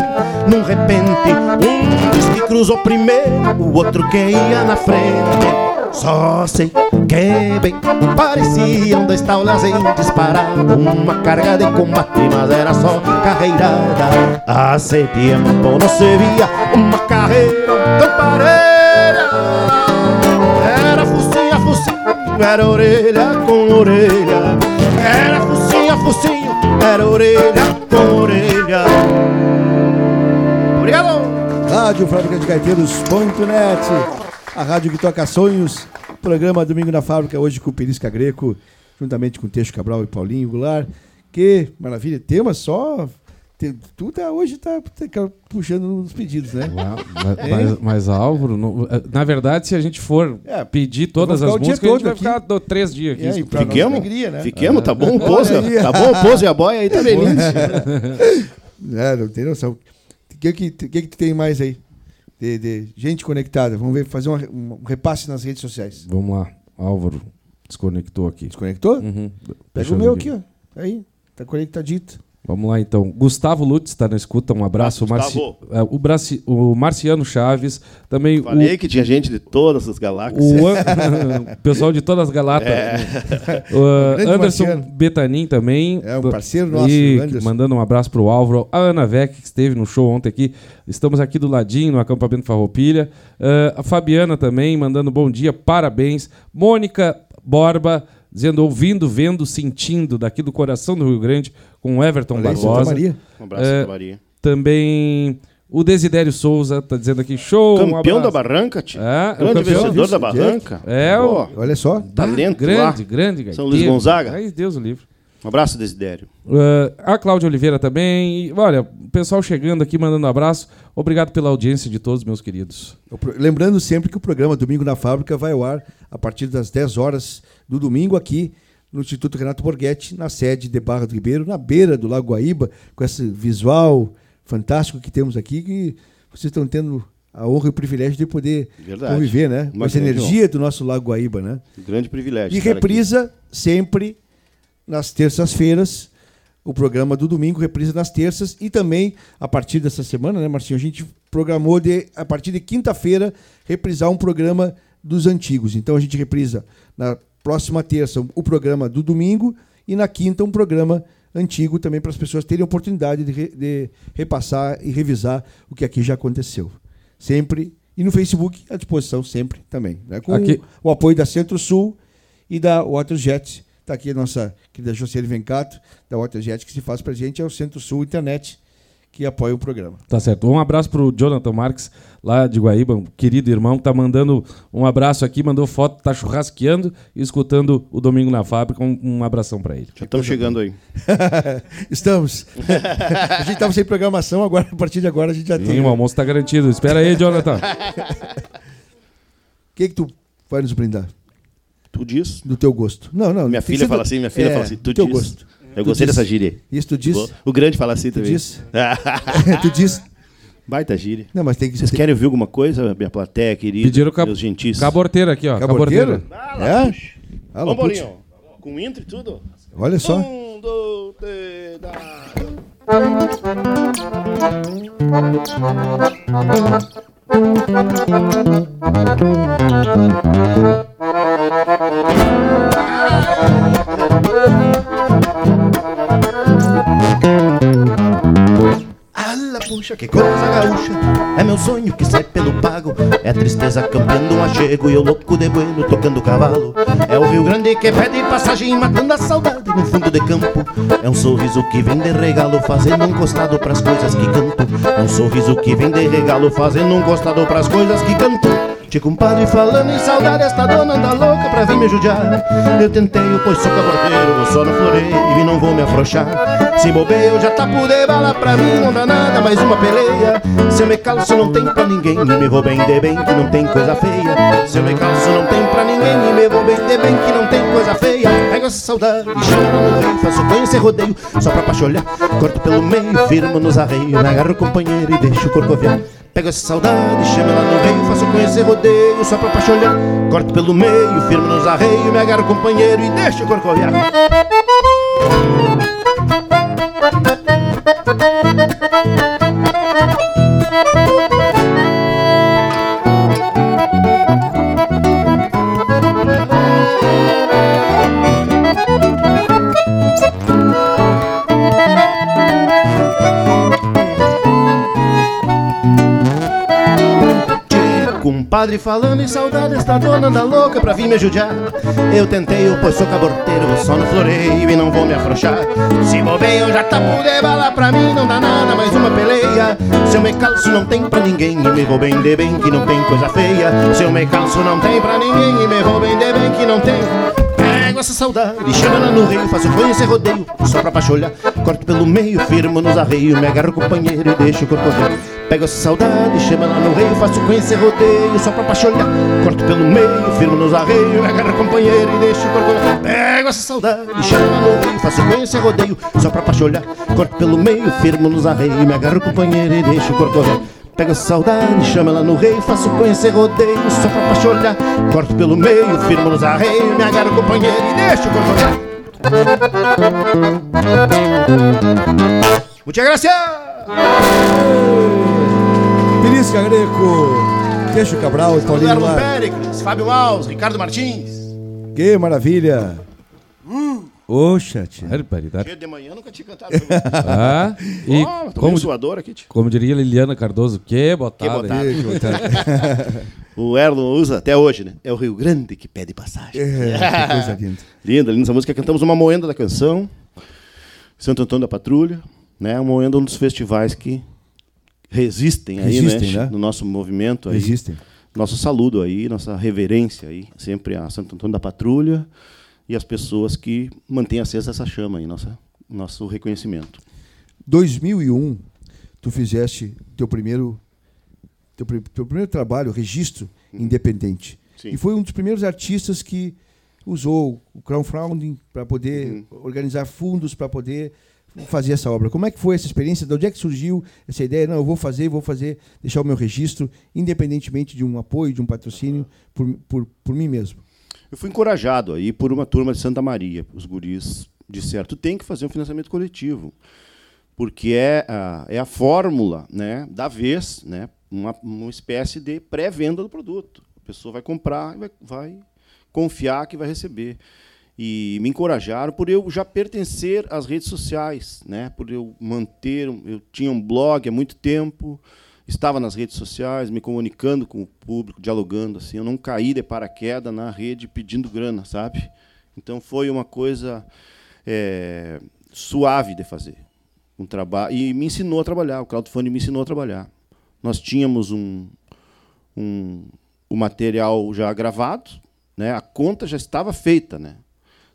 Num repente, um diz que cruzou primeiro O outro que ia na frente. Só sei que bem pareciam dois taulas em disparada Uma carga de combate, mas era só carreirada. Hace tempo não se via uma carreira tão parelha era orelha com orelha Era focinho a focinho, era orelha com orelha Obrigado! Rádio Fábrica de Gaiteiros.net a rádio que toca sonhos. Programa Domingo na Fábrica, hoje com o Perisca Greco, juntamente com o Teixo Cabral e Paulinho Goulart. Que maravilha, tema só. Tu tá, hoje tá, tá puxando nos pedidos, né? Mas, é. mas, mas Álvaro, no, é, na verdade, se a gente for é, pedir todas as músicas, a gente vai ficar do, três dias aqui. É, fiquemos, alegria, né? fiquemos, tá bom o pose, tá bom o pose e a boia aí tá belíssimo. é, não tem noção. O que, que, que, que tem mais aí? de, de gente conectada. Vamos ver, fazer um, um, repasse nas redes sociais. Vamos lá. Álvaro desconectou aqui. Desconectou? Uhum. Pega o meu aqui, aqui ó. Aí, tá conectadito. Vamos lá então. Gustavo Lutz está na escuta, um abraço. Marci... É, o, Braci... o Marciano Chaves, também. Falei o... que tinha gente de todas as galáxias. O pessoal de todas as galáxias. É. O Anderson Marciano. Betanin também. É um parceiro nosso. E mandando um abraço para o Álvaro. A Ana Vec, que esteve no show ontem aqui. Estamos aqui do ladinho, no acampamento Farroupilha. Uh, a Fabiana também, mandando bom dia, parabéns. Mônica Borba dizendo ouvindo, vendo, sentindo daqui do coração do Rio Grande com o Everton Olha Barbosa. Maria. Um abraço é, Maria. Também o Desidério Souza está dizendo aqui, show! Campeão um da Barranca, tio. É, grande vencedor da Barranca. É, o... olha só. Talento grande, lá. grande. São Luís Gonzaga. Ai, Deus o livre. Um abraço, Desidério. Uh, a Cláudia Oliveira também. E, olha, o pessoal chegando aqui, mandando um abraço. Obrigado pela audiência de todos, meus queridos. Lembrando sempre que o programa Domingo na Fábrica vai ao ar a partir das 10 horas do domingo aqui no Instituto Renato Borghetti, na sede de Barra do Ribeiro, na beira do Lago Guaíba, com esse visual fantástico que temos aqui, que vocês estão tendo a honra e o privilégio de poder Verdade. conviver, né? Com essa energia do nosso Lago Guaíba, né? grande privilégio. E reprisa aqui. sempre nas terças-feiras, o programa do domingo reprisa nas terças e também a partir dessa semana, né, Marcinho? A gente programou de a partir de quinta-feira reprisar um programa dos antigos. Então a gente reprisa na próxima terça o programa do domingo e na quinta um programa antigo também para as pessoas terem a oportunidade de, re, de, repassar e revisar o que aqui já aconteceu. Sempre. E no Facebook, à disposição sempre também. Né? Com aqui. o apoio da Centro-Sul e da Waterjet. Está aqui a nossa querida Josiane Vencato, da Waterjet, que se faz para a gente, é o Centro-Sul Internet que apoia o programa. Tá certo. Um abraço para o Jonathan Marques, lá de Guaíba, um querido irmão, tá mandando um abraço aqui, mandou foto, tá churrasqueando e escutando o Domingo na Fábrica. Um, um abração para ele. Já estão chegando aí. Estamos. a gente estava sem programação, agora a partir de agora a gente já Sim, tem. o almoço está garantido. Espera aí, Jonathan. O que, que tu vai nos brindar? Tu diz. Do teu gosto. Não, não. Minha filha fala do... assim, minha filha é, fala assim, tu teu diz. gosto. Eu tu gostei disse. dessa gíria. Isso tu diz. O grande fala assim também. Tu diz. tu diz. Baita gíria. Não, mas tem que Vocês querem ouvir alguma coisa, minha plateia querida? Pediram cab... meus gentis. Caborteira aqui, ó. Caborteira? Ah, é? Ah, Vamos, Bolinho. Com intro e tudo? Olha só. Um, dois, três, puxa, que coisa gaúcha. É meu sonho que sai pelo pago. É tristeza campeando um achego E o louco de bueno tocando cavalo. É o Rio Grande que pede passagem Matando a saudade no fundo de campo. É um sorriso que vem de regalo Fazendo um costado pras coisas que canto. É um sorriso que vem de regalo Fazendo um costado pras coisas que canto Te compadre falando em saudade, esta dona anda louca pra vir me judiar. Eu tentei, pois sou cabordeiro, vou só no floreio e não vou me afrouxar. Se bobeio, já tá por bala pra mim, não dá nada, mais uma peleia. Se eu me calço, não tem pra ninguém, e me vou bem de bem, que não tem coisa feia. Se eu me calço, não tem pra ninguém, e me vou bem de bem, que não tem coisa feia. Pego essa saudade, chama no rei, faço conhecer rodeio, só pra pacholhar. Corto pelo meio, firmo nos arreios, agarro o companheiro e deixo o corcoviar. Pego essa saudade, chama ela no rei, faço conhecer rodeio, só pra pacholhar. Corto pelo meio, firmo nos arreios, me agarro companheiro e deixo o corcoviar. Compadre falando em saudade, esta dona anda louca pra vir me ajudar. Eu tentei, pois sou caborteiro, só no floreio e não vou me afrouxar. Se bobeio, já tá por de bala pra mim, não dá nada, mais uma peleia. Se eu me calço, não tem pra ninguém, e me vou bem de bem, que não tem coisa feia. Se eu me calço, não tem pra ninguém, e me vou bem de bem, que não tem pego essa saudade, chama no rio, faço conhecer rodeio, só pra pacholhar. Corto pelo meio, firmo nos arreios, me agarro companheiro e deixo o corpo ver. Pego essa saudade, chama ela no rio, faço conhecer rodeio, só pra pacholhar. Corto pelo meio, firmo nos arreios, agarro companheiro e deixo o corpo. Pego essa saudade, chama ela no rio, faço conhecer rodeio, só pra pacholhar. Corto pelo meio, firmo nos arreios, me agarro companheiro e deixo o corpo ver. Pega saudade, chama ela no rei, faço conhecer rodeio, só pra pacholhar. Corto pelo meio, firmo nos arreios, me agarro companheiro e deixo o corpo. Muchas gracias! Pirisca Greco, Queixo Cabral e Paulinho Lar. Péricles, Fábio Maus, Ricardo Martins. Que maravilha! Oxa, tia. Barbaridade. Dia de manhã nunca tinha cantado. Ah, e tô como, suador aqui, tio. como diria Liliana Cardoso, que botada. botada. hein? O Erlon usa até hoje, né? É o Rio Grande que pede passagem. É, que coisa linda. Linda, linda essa música. Cantamos uma moenda da canção. Santo Antônio da Patrulha. Né? Uma moenda é um dos festivais que resistem aí, Resistem, né? né? No nosso movimento aí. Existem. Nosso saludo aí, nossa reverência aí, sempre a Santo Antônio da Patrulha e as pessoas que mantêm acesa essa chama aí, nossa, nosso reconhecimento. 2001, tu fizeste teu primeiro teu, teu primeiro trabalho, registro independente. Sim. E foi um dos primeiros artistas que usou o crowdfunding para poder organizar fundos para poder fazer essa obra. Como é que foi essa experiência? De onde é que surgiu essa ideia? Não, eu vou fazer, vou fazer, deixar o meu registro, independentemente de um apoio, de um patrocínio, por, por, por mim mesmo. Eu fui encorajado aí por uma turma de Santa Maria. Os guris disseram, tu tem que fazer um financiamento coletivo, porque é a, é a fórmula né, da vez, né, uma, uma espécie de pré-venda do produto. A pessoa vai comprar e vai, vai confiar que vai receber. E me encorajaram por eu já pertencer às redes sociais, né, por eu manter, eu tinha um blog há muito tempo, estava nas redes sociais, me comunicando com o público, dialogando assim. Eu não caí de paraquedas na rede pedindo grana, sabe? Então foi uma coisa é, suave de fazer, um trabalho e me ensinou a trabalhar. O crowdfunding me ensinou a trabalhar. Nós tínhamos um, um o material já gravado, né? A conta já estava feita, né?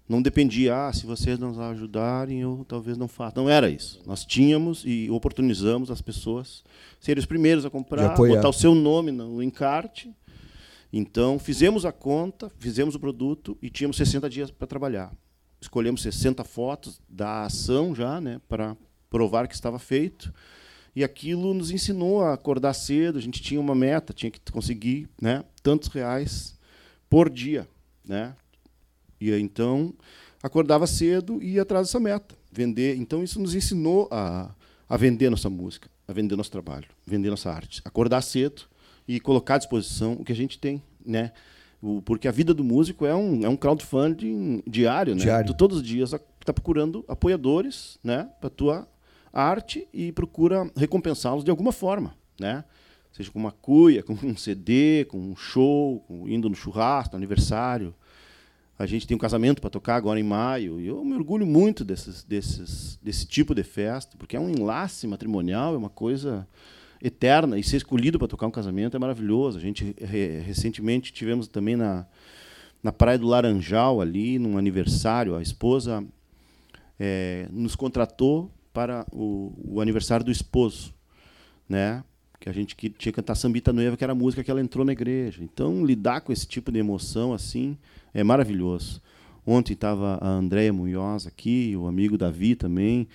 Não dependia, ah, se vocês nos ajudarem, eu talvez não faça. Não era isso. Nós tínhamos e oportunizamos as pessoas serem os primeiros a comprar, botar o seu nome no encarte. Então, fizemos a conta, fizemos o produto e tínhamos 60 dias para trabalhar. Escolhemos 60 fotos da ação já, né, para provar que estava feito. E aquilo nos ensinou a acordar cedo. A gente tinha uma meta, tinha que conseguir, né, tantos reais por dia, né? E então acordava cedo e ia atrás dessa meta, vender. Então isso nos ensinou a, a vender nossa música, a vender nosso trabalho, vender nossa arte, acordar cedo e colocar à disposição o que a gente tem, né? O- porque a vida do músico é um, é um crowdfunding diário, né? Diário. Tu todos os dias está procurando apoiadores, né, para tua arte e procura recompensá-los de alguma forma, né? Seja com uma cuia, com um CD, com um show, com, indo no churrasco, no aniversário. A gente tem um casamento para tocar agora em maio e eu me orgulho muito desses, desses, desse tipo de festa, porque é um enlace matrimonial, é uma coisa eterna e ser escolhido para tocar um casamento é maravilhoso. A gente re, recentemente tivemos também na, na Praia do Laranjal, ali, num aniversário, a esposa é, nos contratou para o, o, aniversário do esposo, né? Que a gente que tinha que cantar Sambita Noiva, que era a música que ela entrou na igreja. Então, lidar com esse tipo de emoção assim é maravilhoso. Ontem estava a Andréia Munhoz aqui, o amigo Davi também.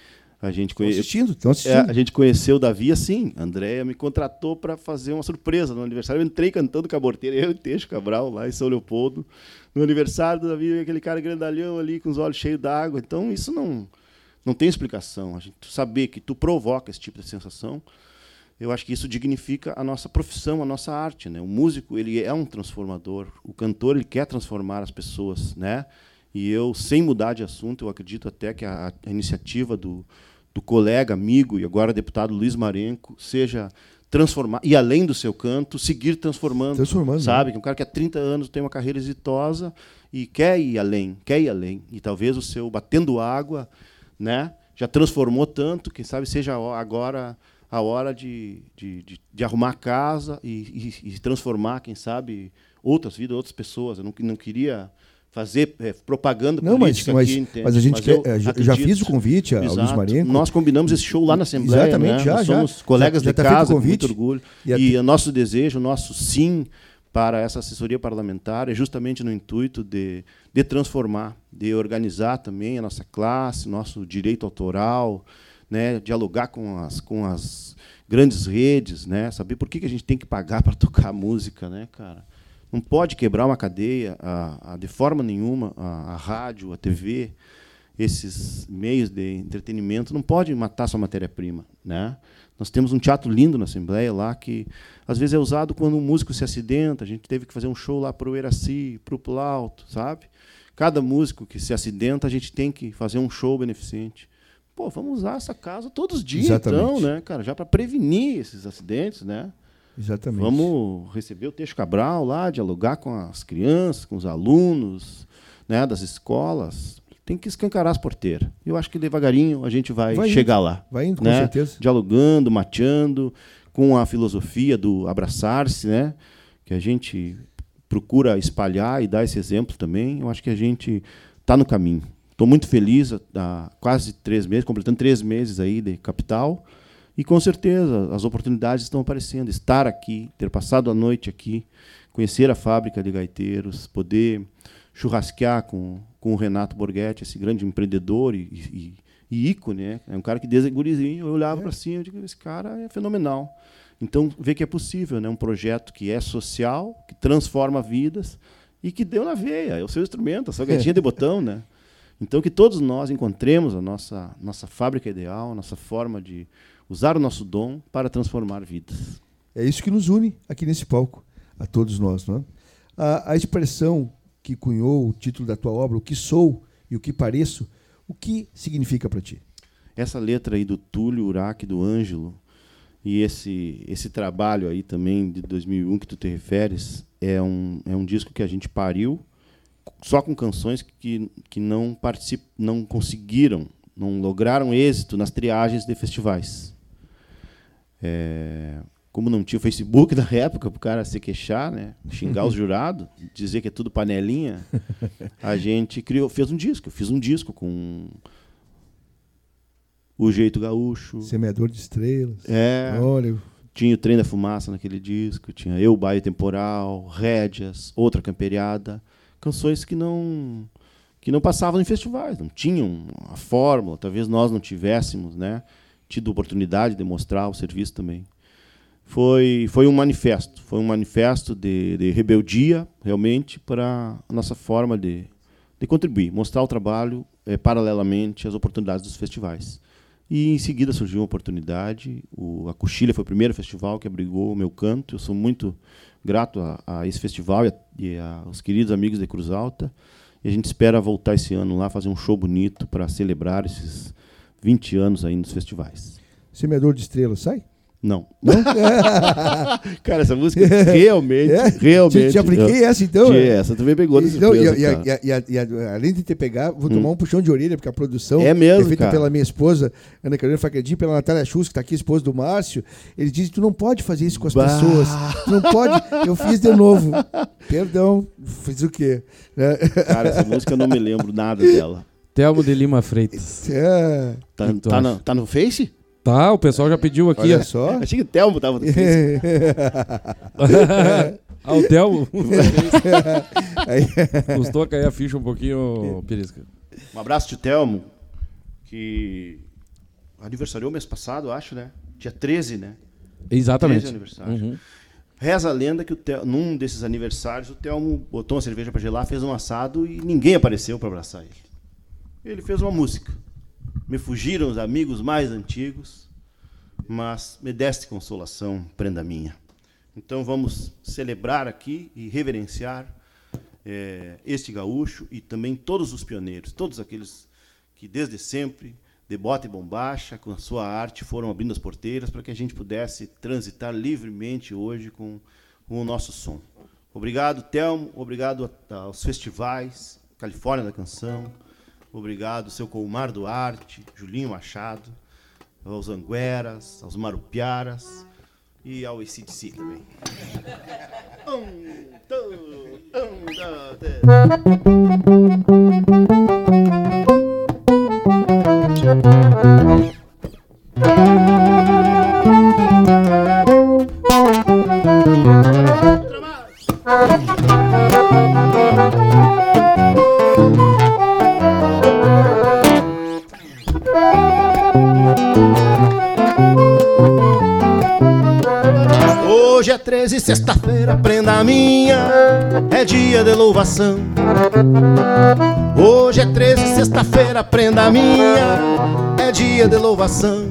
A gente conhe... assistindo? Assistindo. É, a gente conheceu o Davi assim. A Andréia me contratou para fazer uma surpresa no aniversário. Eu entrei cantando caborteira, eu e Teixo Cabral, lá em São Leopoldo. No aniversário do Davi, aquele cara grandalhão ali, com os olhos cheios d'água. Então, isso não, não tem explicação. A gente saber que tu provoca esse tipo de sensação, eu acho que isso dignifica a nossa profissão, a nossa arte. Né? O músico ele é um transformador. O cantor ele quer transformar as pessoas. Né? E eu, sem mudar de assunto, eu acredito até que a, a iniciativa do do colega, amigo e agora deputado Luiz Marenco seja transformar e além do seu canto seguir transformando, transformando sabe né? que um cara que há 30 anos tem uma carreira exitosa e quer ir além quer ir além e talvez o seu batendo água né já transformou tanto quem sabe seja agora a hora de, de, de, de arrumar a casa e, e, e, transformar quem sabe outras vidas outras pessoas eu não, não queria fazer é, propaganda não, política mas, aqui, mas, mas a gente mas quer, é, já, já, fiz o convite ao Luiz Marenco. Nós combinamos esse show lá na Assembleia. Exatamente, né? já, Nós já. somos colegas já, já de tá casa, com muito orgulho. E, e o nosso desejo, o nosso sim para essa assessoria parlamentar é justamente no intuito de, de transformar, de organizar também a nossa classe, nosso direito autoral, né, dialogar com as, com as grandes redes, né, saber por que, que a gente tem que pagar para tocar música, né, cara? não pode quebrar uma cadeia a, a, de forma nenhuma, a, a, rádio, a TV, esses meios de entretenimento, não pode matar sua matéria-prima. Né? Nós temos um teatro lindo na Assembleia lá, que às vezes é usado quando um músico se acidenta, a gente teve que fazer um show lá para o Eraci, para o Plauto, sabe? Cada músico que se acidenta, a gente tem que fazer um show beneficente. Pô, vamos usar essa casa todos os dias, Exatamente. então, né, cara? Já para prevenir esses acidentes, né? Exatamente. Vamos receber o Teixo Cabral lá, dialogar com as crianças, com os alunos né, das escolas. Tem que escancarar as porteiras. Eu acho que devagarinho a gente vai, vai chegar indo. lá. Vai indo, né? com certeza. Dialogando, mateando, com a filosofia do abraçar-se, né? que a gente procura espalhar e dar esse exemplo também. Eu acho que a gente está no caminho. Estou muito feliz há quase três meses, completando três meses aí de capital. E com certeza as oportunidades estão aparecendo. Estar aqui, ter passado a noite aqui, conhecer a fábrica de gaiteiros, poder churrasquear com, com o Renato Borghetti, esse grande empreendedor e, e, e ícone. Né? É um cara que desde gurizinho eu olhava é. para cima e digo, esse cara é fenomenal. Então, ver que é possível, né? um projeto que é social, que transforma vidas e que deu na veia. É o seu instrumento, a sua gaitinha é. de botão. Né? Então, que todos nós encontremos a nossa, nossa fábrica ideal, a nossa forma de usar o nosso dom para transformar vidas. É isso que nos une aqui nesse palco, a todos nós. Não é? a, a expressão que cunhou o título da tua obra, o que sou e o que pareço, o que significa para ti? Essa letra aí do Túlio Uraque, do Ângelo, e esse, esse trabalho aí também de 2001 que tu te referes, é um, é um disco que a gente pariu só com canções que, que não, particip, não conseguiram, não lograram êxito nas triagens de festivais. É, como não tinha o Facebook na época para o cara se queixar, né, xingar os jurados, dizer que é tudo panelinha, a gente criou, fez um disco. Eu fiz um disco com o jeito gaúcho, semeador de estrelas. É. Olha. Tinha o Trem da Fumaça naquele disco, tinha Eu Baio Temporal, Rédias, Outra Camperiada, canções que não que não passavam em festivais, não tinham a fórmula, talvez nós não tivéssemos, né? tido oportunidade de mostrar o serviço também. Foi, foi um manifesto, foi um manifesto de, de rebeldia, realmente, para a nossa forma de, de contribuir, mostrar o trabalho é, paralelamente às oportunidades dos festivais. E em seguida surgiu uma oportunidade. O, a Coxilha foi o primeiro festival que abrigou o meu canto. Eu sou muito grato a, a esse festival e, a, e aos queridos amigos de Cruz Alta. E a gente espera voltar esse ano lá, fazer um show bonito para celebrar esses 20 anos aí nos festivais. Semeador de Estrelas, sai? Não. Não? Cara, essa música realmente, é? realmente. Te, te apliquei essa então? Te, é? essa também pegou de então, surpresa, e, e, e, além de ter pegado, vou tomar hum. um puxão de orelha, porque a produção é, mesmo, é feita cara. pela minha esposa, Ana Carolina Facredinho, pela Natália Chus, que está aqui, esposa do Márcio. Ele diz: tu não pode fazer isso com as bah. pessoas. Tu não pode. Eu fiz de novo. Perdão, fiz o quê? Né? Cara, essa música eu não me lembro nada dela. Telmo de Lima Freitas. É. Tá, tá, no, tá no Face? Tá, o pessoal já pediu aqui. Olha só. Achei que o Telmo tava no ah, o Telmo? Custou cair a ficha um pouquinho, Perisca. Um abraço de Telmo, que aniversariou mês passado, acho, né? Dia 13, né? Exatamente. 13 aniversário. Uhum. Reza a lenda que o Tel, num desses aniversários o Telmo botou uma cerveja para gelar, fez um assado e ninguém apareceu para abraçar ele. Ele fez uma música. Me fugiram os amigos mais antigos, mas me deste consolação, prenda minha. Então vamos celebrar aqui e reverenciar é, este gaúcho e também todos os pioneiros, todos aqueles que desde sempre, de bota e bombacha, com a sua arte, foram abrindo as porteiras para que a gente pudesse transitar livremente hoje com, com o nosso som. Obrigado, Telmo, obrigado aos festivais, Califórnia da Canção, Obrigado, seu Colmar Duarte, Julinho Machado, aos Angueras, aos Marupiaras e ao ECDC também. um, dois, um, dois, três. Hoje é 13, sexta-feira, prenda minha, é dia de louvação.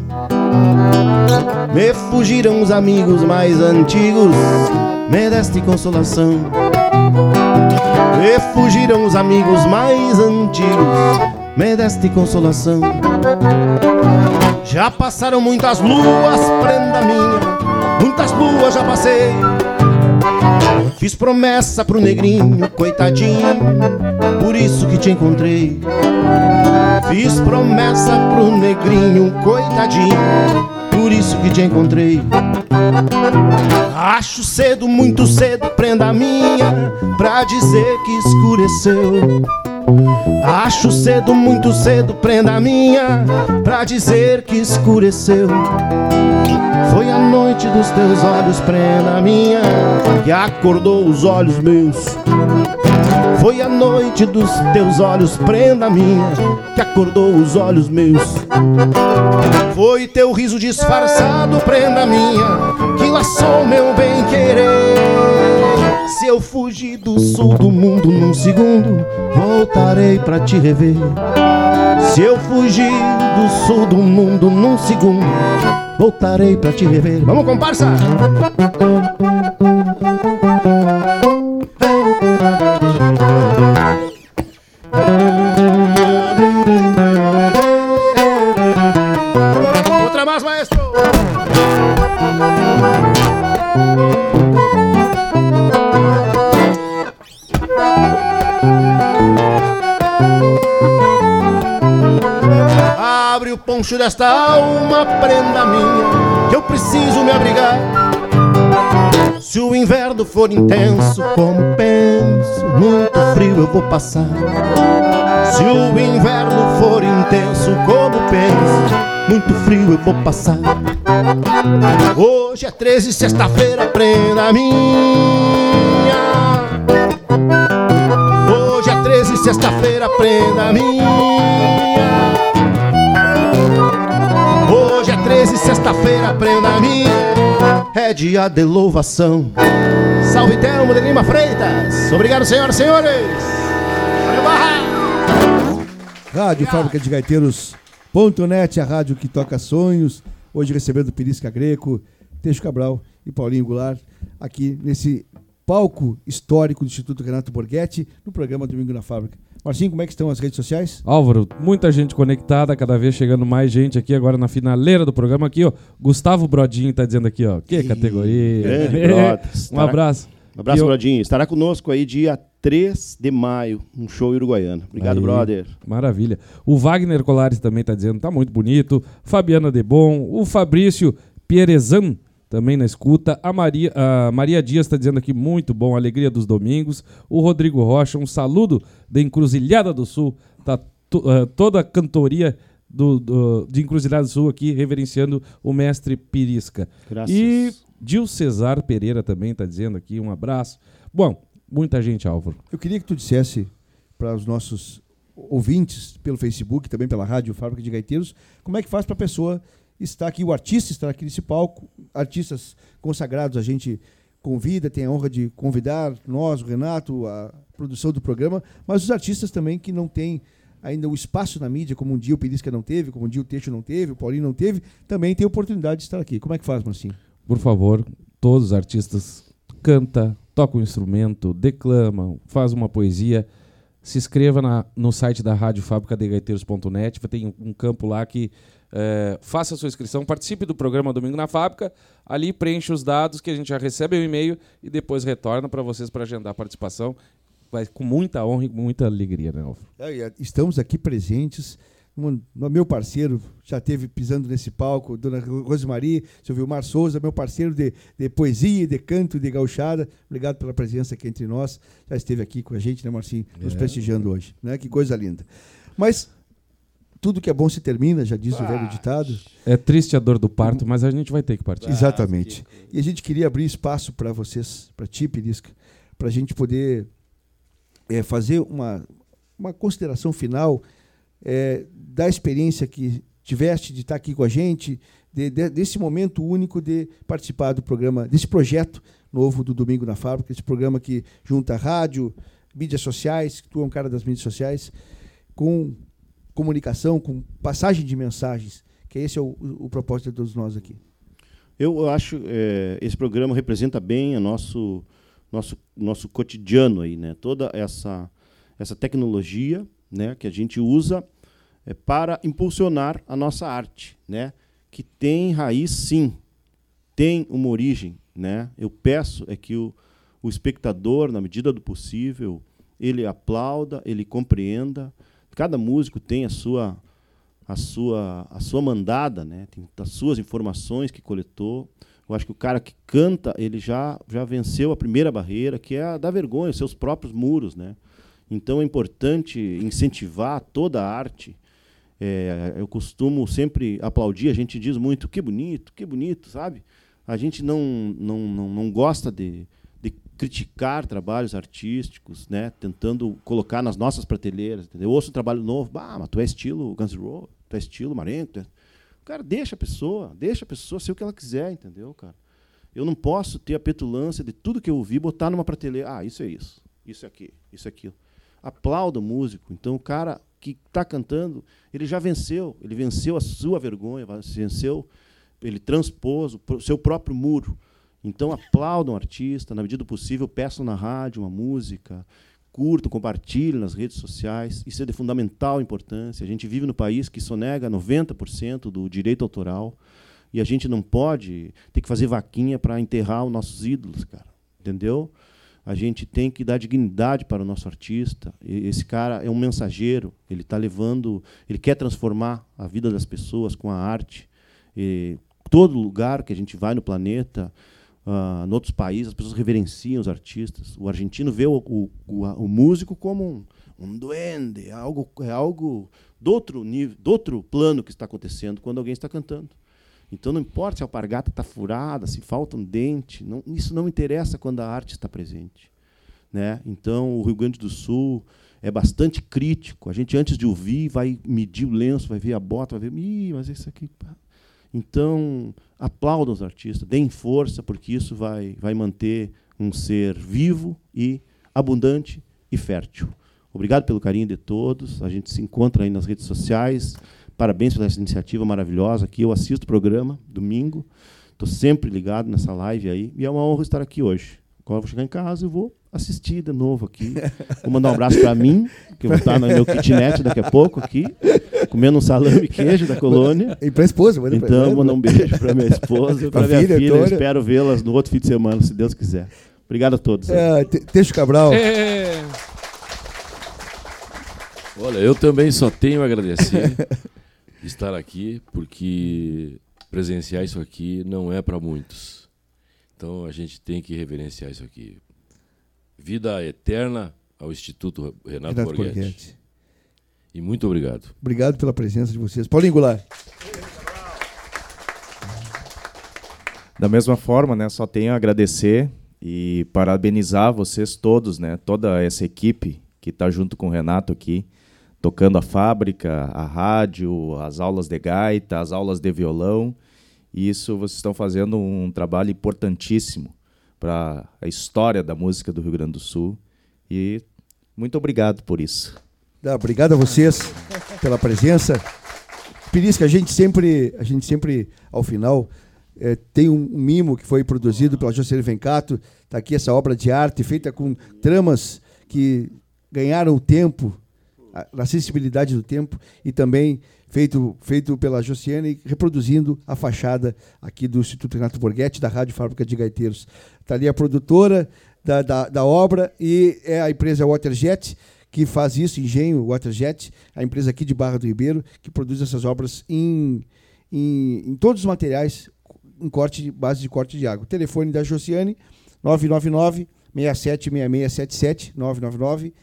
Me fugiram os amigos mais antigos, me deste consolação. Me fugiram os amigos mais antigos, me deste consolação. Já passaram muitas luas, prenda minha, muitas luas já passei. Fiz promessa pro negrinho, coitadinho, por isso que te encontrei. Fiz promessa pro negrinho, coitadinho, por isso que te encontrei. Acho cedo, muito cedo, prenda minha, pra dizer que escureceu. Acho cedo, muito cedo, prenda minha, pra dizer que escureceu. Foi a noite dos teus olhos, prenda minha, que acordou os olhos meus. Foi a noite dos teus olhos, prenda minha, que acordou os olhos meus. Foi teu riso disfarçado, prenda minha, que laçou meu bem querer. Se eu fugir do sul do mundo num segundo, voltarei pra te rever. Se eu fugir do sul do mundo num segundo, voltarei pra te rever. Vamos, comparsa! Desta alma, prenda minha, que eu preciso me abrigar. Se o inverno for intenso, como penso, muito frio eu vou passar. Se o inverno for intenso, como penso, muito frio eu vou passar. Hoje é 13, sexta-feira, prenda minha. Hoje é 13, sexta-feira, prenda minha. Sexta-feira, prenda minha. É dia de louvação. Salve Telmo de Lima Freitas. Obrigado, senhoras e senhores. Valeu, Barra. Rádio Fábrica de Gaiteiros.net, a rádio que toca sonhos. Hoje recebendo Perisca Greco, Teixo Cabral e Paulinho Goulart aqui nesse palco histórico do Instituto Renato Borghetti, no programa Domingo na Fábrica. Marcinho, como é que estão as redes sociais? Álvaro, muita gente conectada, cada vez chegando mais gente aqui agora na finaleira do programa aqui, ó. Gustavo Brodinho tá dizendo aqui, ó. Que categoria. Grande um abraço. Um abraço, eu... Brodinho. Estará conosco aí dia 3 de maio, um show uruguaiano. Obrigado, aí, brother. Maravilha. O Wagner Colares também tá dizendo, tá muito bonito. Fabiana Debon, o Fabrício Pierezan também na escuta. A Maria, a Maria Dias está dizendo aqui, muito bom, alegria dos domingos. O Rodrigo Rocha, um saludo da Encruzilhada do Sul. Tá uh, toda a cantoria do, do, de Encruzilhada do Sul aqui, reverenciando o mestre Pirisca. Graças. E Gil Cesar Pereira também está dizendo aqui, um abraço. Bom, muita gente, Álvaro. Eu queria que tu dissesse para os nossos ouvintes pelo Facebook, também pela rádio Fábrica de Gaiteiros, como é que faz para a pessoa está aqui, o artista está aqui nesse palco, artistas consagrados a gente convida, tem a honra de convidar nós, o Renato, a produção do programa, mas os artistas também que não têm ainda o espaço na mídia, como um dia o Perisca não teve, como um dia o Teixo não teve, o Paulinho não teve, também tem oportunidade de estar aqui. Como é que faz, Marcinho? Por favor, todos os artistas canta, toca um instrumento, declamam, faz uma poesia, se inscreva na, no site da Rádio Fábrica de Gaiteiros.net, tem um campo lá que é, faça a sua inscrição, participe do programa Domingo na Fábrica, ali preencha os dados que a gente já recebe o e-mail e depois retorna para vocês para agendar a participação. Vai com muita honra e muita alegria, né, Alfa? É, estamos aqui presentes. Um, meu parceiro já teve pisando nesse palco, Dona Rosemarie, seu Vilmar Souza, meu parceiro de, de poesia, de canto, de gauchada. Obrigado pela presença aqui entre nós. Já esteve aqui com a gente, né, Marcinho? Nos é. prestigiando hoje. Né? Que coisa linda. Mas tudo que é bom se termina, já diz ah, o velho ditado. É triste a dor do parto, mas a gente vai ter que partir. Exatamente. E a gente queria abrir espaço para vocês, para ti, Perisca, para a gente poder é, fazer uma, uma consideração final é, da experiência que tiveste de estar aqui com a gente, de, de, desse momento único de participar do programa, desse projeto novo do Domingo na Fábrica, esse programa que junta rádio, mídias sociais, tu é um cara das mídias sociais, com comunicação, com passagem de mensagens, que esse é o, o propósito de todos nós aqui. Eu acho é, esse programa representa bem o nosso nosso nosso cotidiano aí, né? Toda essa essa tecnologia, né, que a gente usa é, para impulsionar a nossa arte, né? Que tem raiz, sim, tem uma origem, né? Eu peço é que o, o espectador, na medida do possível, ele aplauda, ele compreenda, Cada músico tem a sua a sua a sua mandada, né? Tem as suas informações que coletou. Eu acho que o cara que canta, ele já já venceu a primeira barreira, que é a da vergonha, seus próprios muros, né? Então é importante incentivar toda a arte. É, eu costumo sempre aplaudir, a gente diz muito, que bonito, que bonito, sabe? A gente não, não, não, não gosta de, criticar trabalhos artísticos, né, tentando colocar nas nossas prateleiras. Entendeu? Eu ouço um trabalho novo, bah, mas tu é estilo Guns N' Roses, tu é estilo Marenco. É... Cara, deixa a pessoa, deixa a pessoa ser o que ela quiser, entendeu, cara? Eu não posso ter a petulância de tudo que eu ouvi botar numa prateleira. Ah, isso é isso, isso é aqui, isso é aquilo. Aplauda o músico. Então, o cara que está cantando, ele já venceu, ele venceu a sua vergonha, venceu, ele transpôs o seu próprio muro. Então aplaudam o artista, na medida do possível, peçam na rádio uma música, curtam, compartilhem nas redes sociais. Isso é de fundamental importância. A gente vive no país que sonega 90% do direito autoral e a gente não pode ter que fazer vaquinha para enterrar os nossos ídolos, cara. Entendeu? A gente tem que dar dignidade para o nosso artista. Esse cara é um mensageiro, ele está levando, ele quer transformar a vida das pessoas com a arte. E todo lugar que a gente vai no planeta, uh, em outros países, as pessoas reverenciam os artistas. O argentino vê o, o, o, o músico como um, um duende, é algo, é algo do outro nível, do outro plano que está acontecendo quando alguém está cantando. Então não importa se a alpargata está furada, se falta um dente, não, isso não interessa quando a arte está presente. Né? Então o Rio Grande do Sul é bastante crítico. A gente antes de ouvir vai medir o lenço, vai ver a bota, vai ver, Ih, mas isso aqui então, aplaudam os artistas, deem força, porque isso vai, vai manter um ser vivo e abundante e fértil. Obrigado pelo carinho de todos. A gente se encontra aí nas redes sociais. Parabéns pela essa iniciativa maravilhosa aqui. Eu assisto o programa domingo. Estou sempre ligado nessa live aí. E é uma honra estar aqui hoje Agora eu vou chegar em casa e vou assistir de novo aqui. Vou mandar um abraço para mim, que eu vou estar no meu kitnet daqui a pouco aqui, comendo um salame e queijo da colônia. E para a esposa, manda Então, mandar um beijo para minha esposa e para minha filha. filha. Espero vê-las no outro fim de semana, se Deus quiser. Obrigado a todos. É, Teixo Cabral. É. Olha, eu também só tenho a agradecer estar aqui, porque presenciar isso aqui não é para muitos. Então a gente tem que reverenciar isso aqui. Vida eterna ao Instituto Renato, Renato Borghetti. Borghetti. E muito obrigado. Obrigado pela presença de vocês. Paulinho Goulart. Da mesma forma, né, só tenho a agradecer e parabenizar vocês todos, né, toda essa equipe que está junto com o Renato aqui, tocando a fábrica, a rádio, as aulas de gaita, as aulas de violão e isso vocês estão fazendo um trabalho importantíssimo para a história da música do Rio Grande do Sul. E muito obrigado por isso. Obrigado a vocês pela presença. Pirisca, a gente sempre, a gente sempre ao final é, tem um, mimo que foi produzido pela Jocely Vencato. Está aqui essa obra de arte feita com tramas que ganharam o tempo, a, a sensibilidade do tempo e também feito, feito pela Josiane, reproduzindo a fachada aqui do Instituto Renato Borghetti, da Rádio Fábrica de Gaiteiros. Está ali a produtora da, da, da, obra e é a empresa Waterjet, que faz isso, Engenho Waterjet, a empresa aqui de Barra do Ribeiro, que produz essas obras em, em, em todos os materiais, em corte, base de corte de água. O telefone da Josiane, 999 676677 999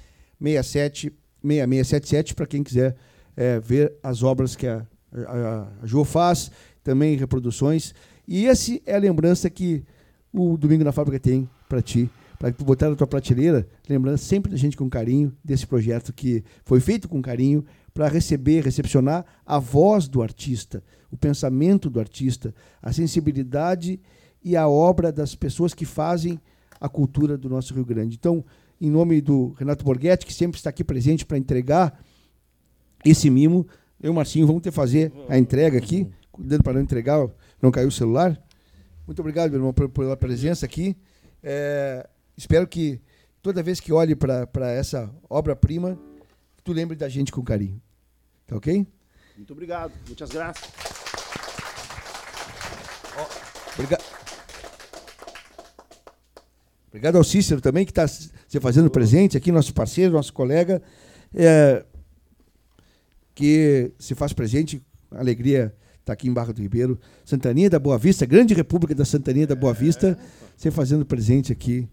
676677 para quem quiser é, ver as obras que a, a, a Jo faz, também reproduções. E essa é a lembrança que o Domingo na Fábrica tem para ti, para botar na tua prateleira, lembrando sempre da gente com carinho desse projeto que foi feito com carinho para receber, recepcionar a voz do artista, o pensamento do artista, a sensibilidade e a obra das pessoas que fazem a cultura do nosso Rio Grande. Então, em nome do Renato Borghetti, que sempre está aqui presente para entregar esse mimo. Eu e o Marcinho vamos ter que fazer a entrega aqui, cuidando para não entregar, não cair o celular. Muito obrigado, meu irmão, pela presença aqui. É, espero que toda vez que olhe para essa obra-prima, tu lembre da gente com carinho. Tá ok? Muito obrigado. Muitas graças. Obrigado. Obrigado ao Cícero também, que está se fazendo presente aqui, nosso parceiro, nosso colega. É, que se faz presente, alegria está aqui em Barra do Ribeiro, Santaninha da Boa Vista, grande república da Santaninha da Boa Vista, se fazendo presente aqui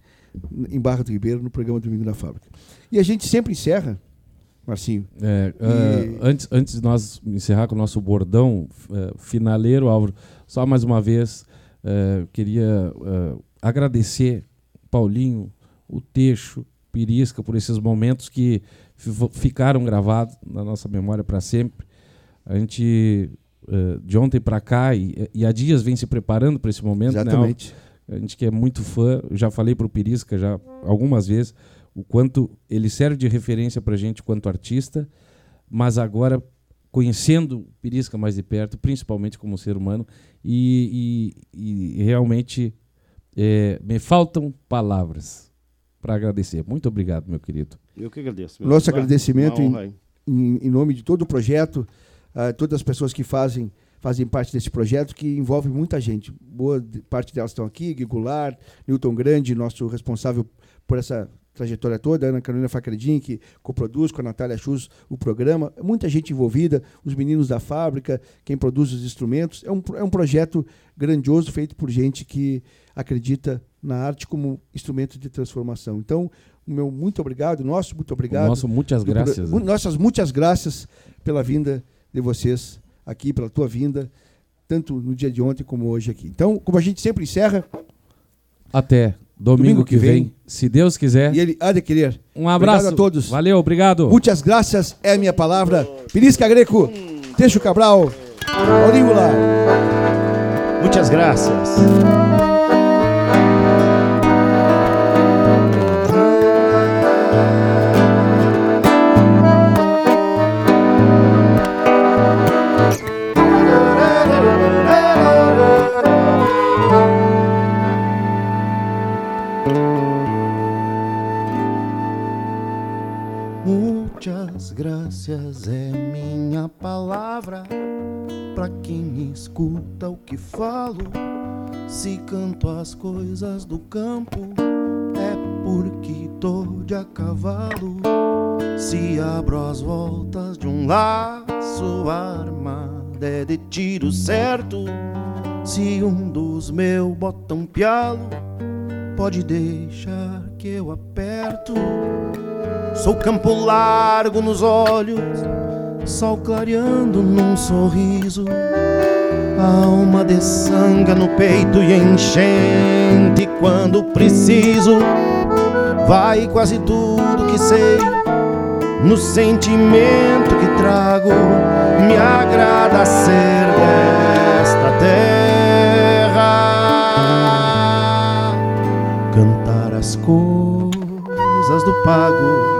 em Barra do Ribeiro, no programa Domingo na Fábrica. E a gente sempre encerra, Marcinho. É, e... uh, antes, antes de nós encerrar com o nosso bordão uh, finaleiro, Álvaro, só mais uma vez uh, queria agradecer Paulinho, o Teixo, Pirisca por esses momentos que ficaram gravados na nossa memória para sempre. A gente, uh, de ontem para cá, e, e há dias vem se preparando para esse momento. Né, Exatamente. Né? A gente que é muito fã, já falei para o Pirisca já algumas vezes, o quanto ele serve de referência para a gente quanto artista, mas agora conhecendo o Pirisca mais de perto, principalmente como ser humano, e, e, e realmente é, me faltam palavras para agradecer. Muito obrigado, meu querido. Eu que agradeço. Nosso agradecimento em, em, em, nome de todo o projeto, uh, todas as pessoas que fazem fazem parte desse projeto que envolve muita gente. Boa parte delas estão aqui, Gui Goulart, Newton Grande, nosso responsável por essa trajetória toda, Ana Carolina Facredin, que coproduz com a Natália Chus o programa, muita gente envolvida, os meninos da fábrica, quem produz os instrumentos. É um, é um projeto grandioso feito por gente que acredita na arte como instrumento de transformação. Então, o meu muito obrigado, nosso muito obrigado. Nosso muitas graças. Nossas muitas graças pela vinda de vocês aqui, pela tua vinda, tanto no dia de ontem como hoje aqui. Então, como a gente sempre encerra. Até domingo, domingo que, que vem, vem, se Deus quiser. E ele há de querer. Um abraço obrigado a todos. Valeu, obrigado. Muitas graças é a minha palavra. Pirisca Greco, Teixo Cabral, Auríngula. Muitas graças. É minha palavra para quem escuta o que falo. Se canto as coisas do campo, é porque tô de a cavalo. Se abro as voltas de um laço armado, é de tiro certo. Se um dos meus bota um pialo, pode deixar que eu aperto. Sou campo largo nos olhos, sol clareando num sorriso. Alma de sanga no peito e enchente quando preciso. Vai quase tudo que sei, no sentimento que trago. Me agrada ser desta terra, cantar as coisas do pago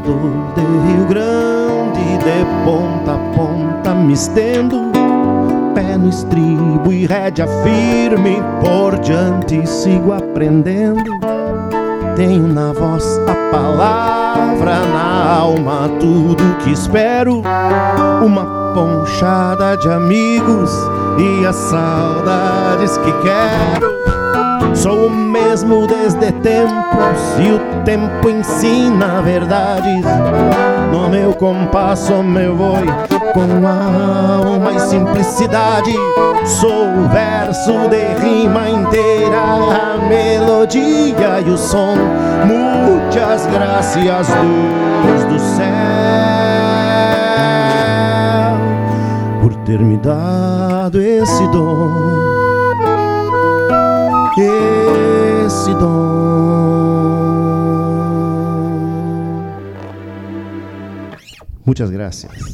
cantador de Rio Grande, de ponta a ponta me estendo. Pé no estribo e rédea firme, por diante sigo aprendendo. Tenho na voz a palavra, na alma tudo que espero. Uma ponchada de amigos e as saudades que quero. Sou o mesmo desde tempos e o tempo ensina verdades. No meu compasso, meu boi, com alma e simplicidade. Sou o verso de rima inteira, a melodia e o som. Muitas graças, Deus do céu, por ter me dado esse dom Muchas gracias.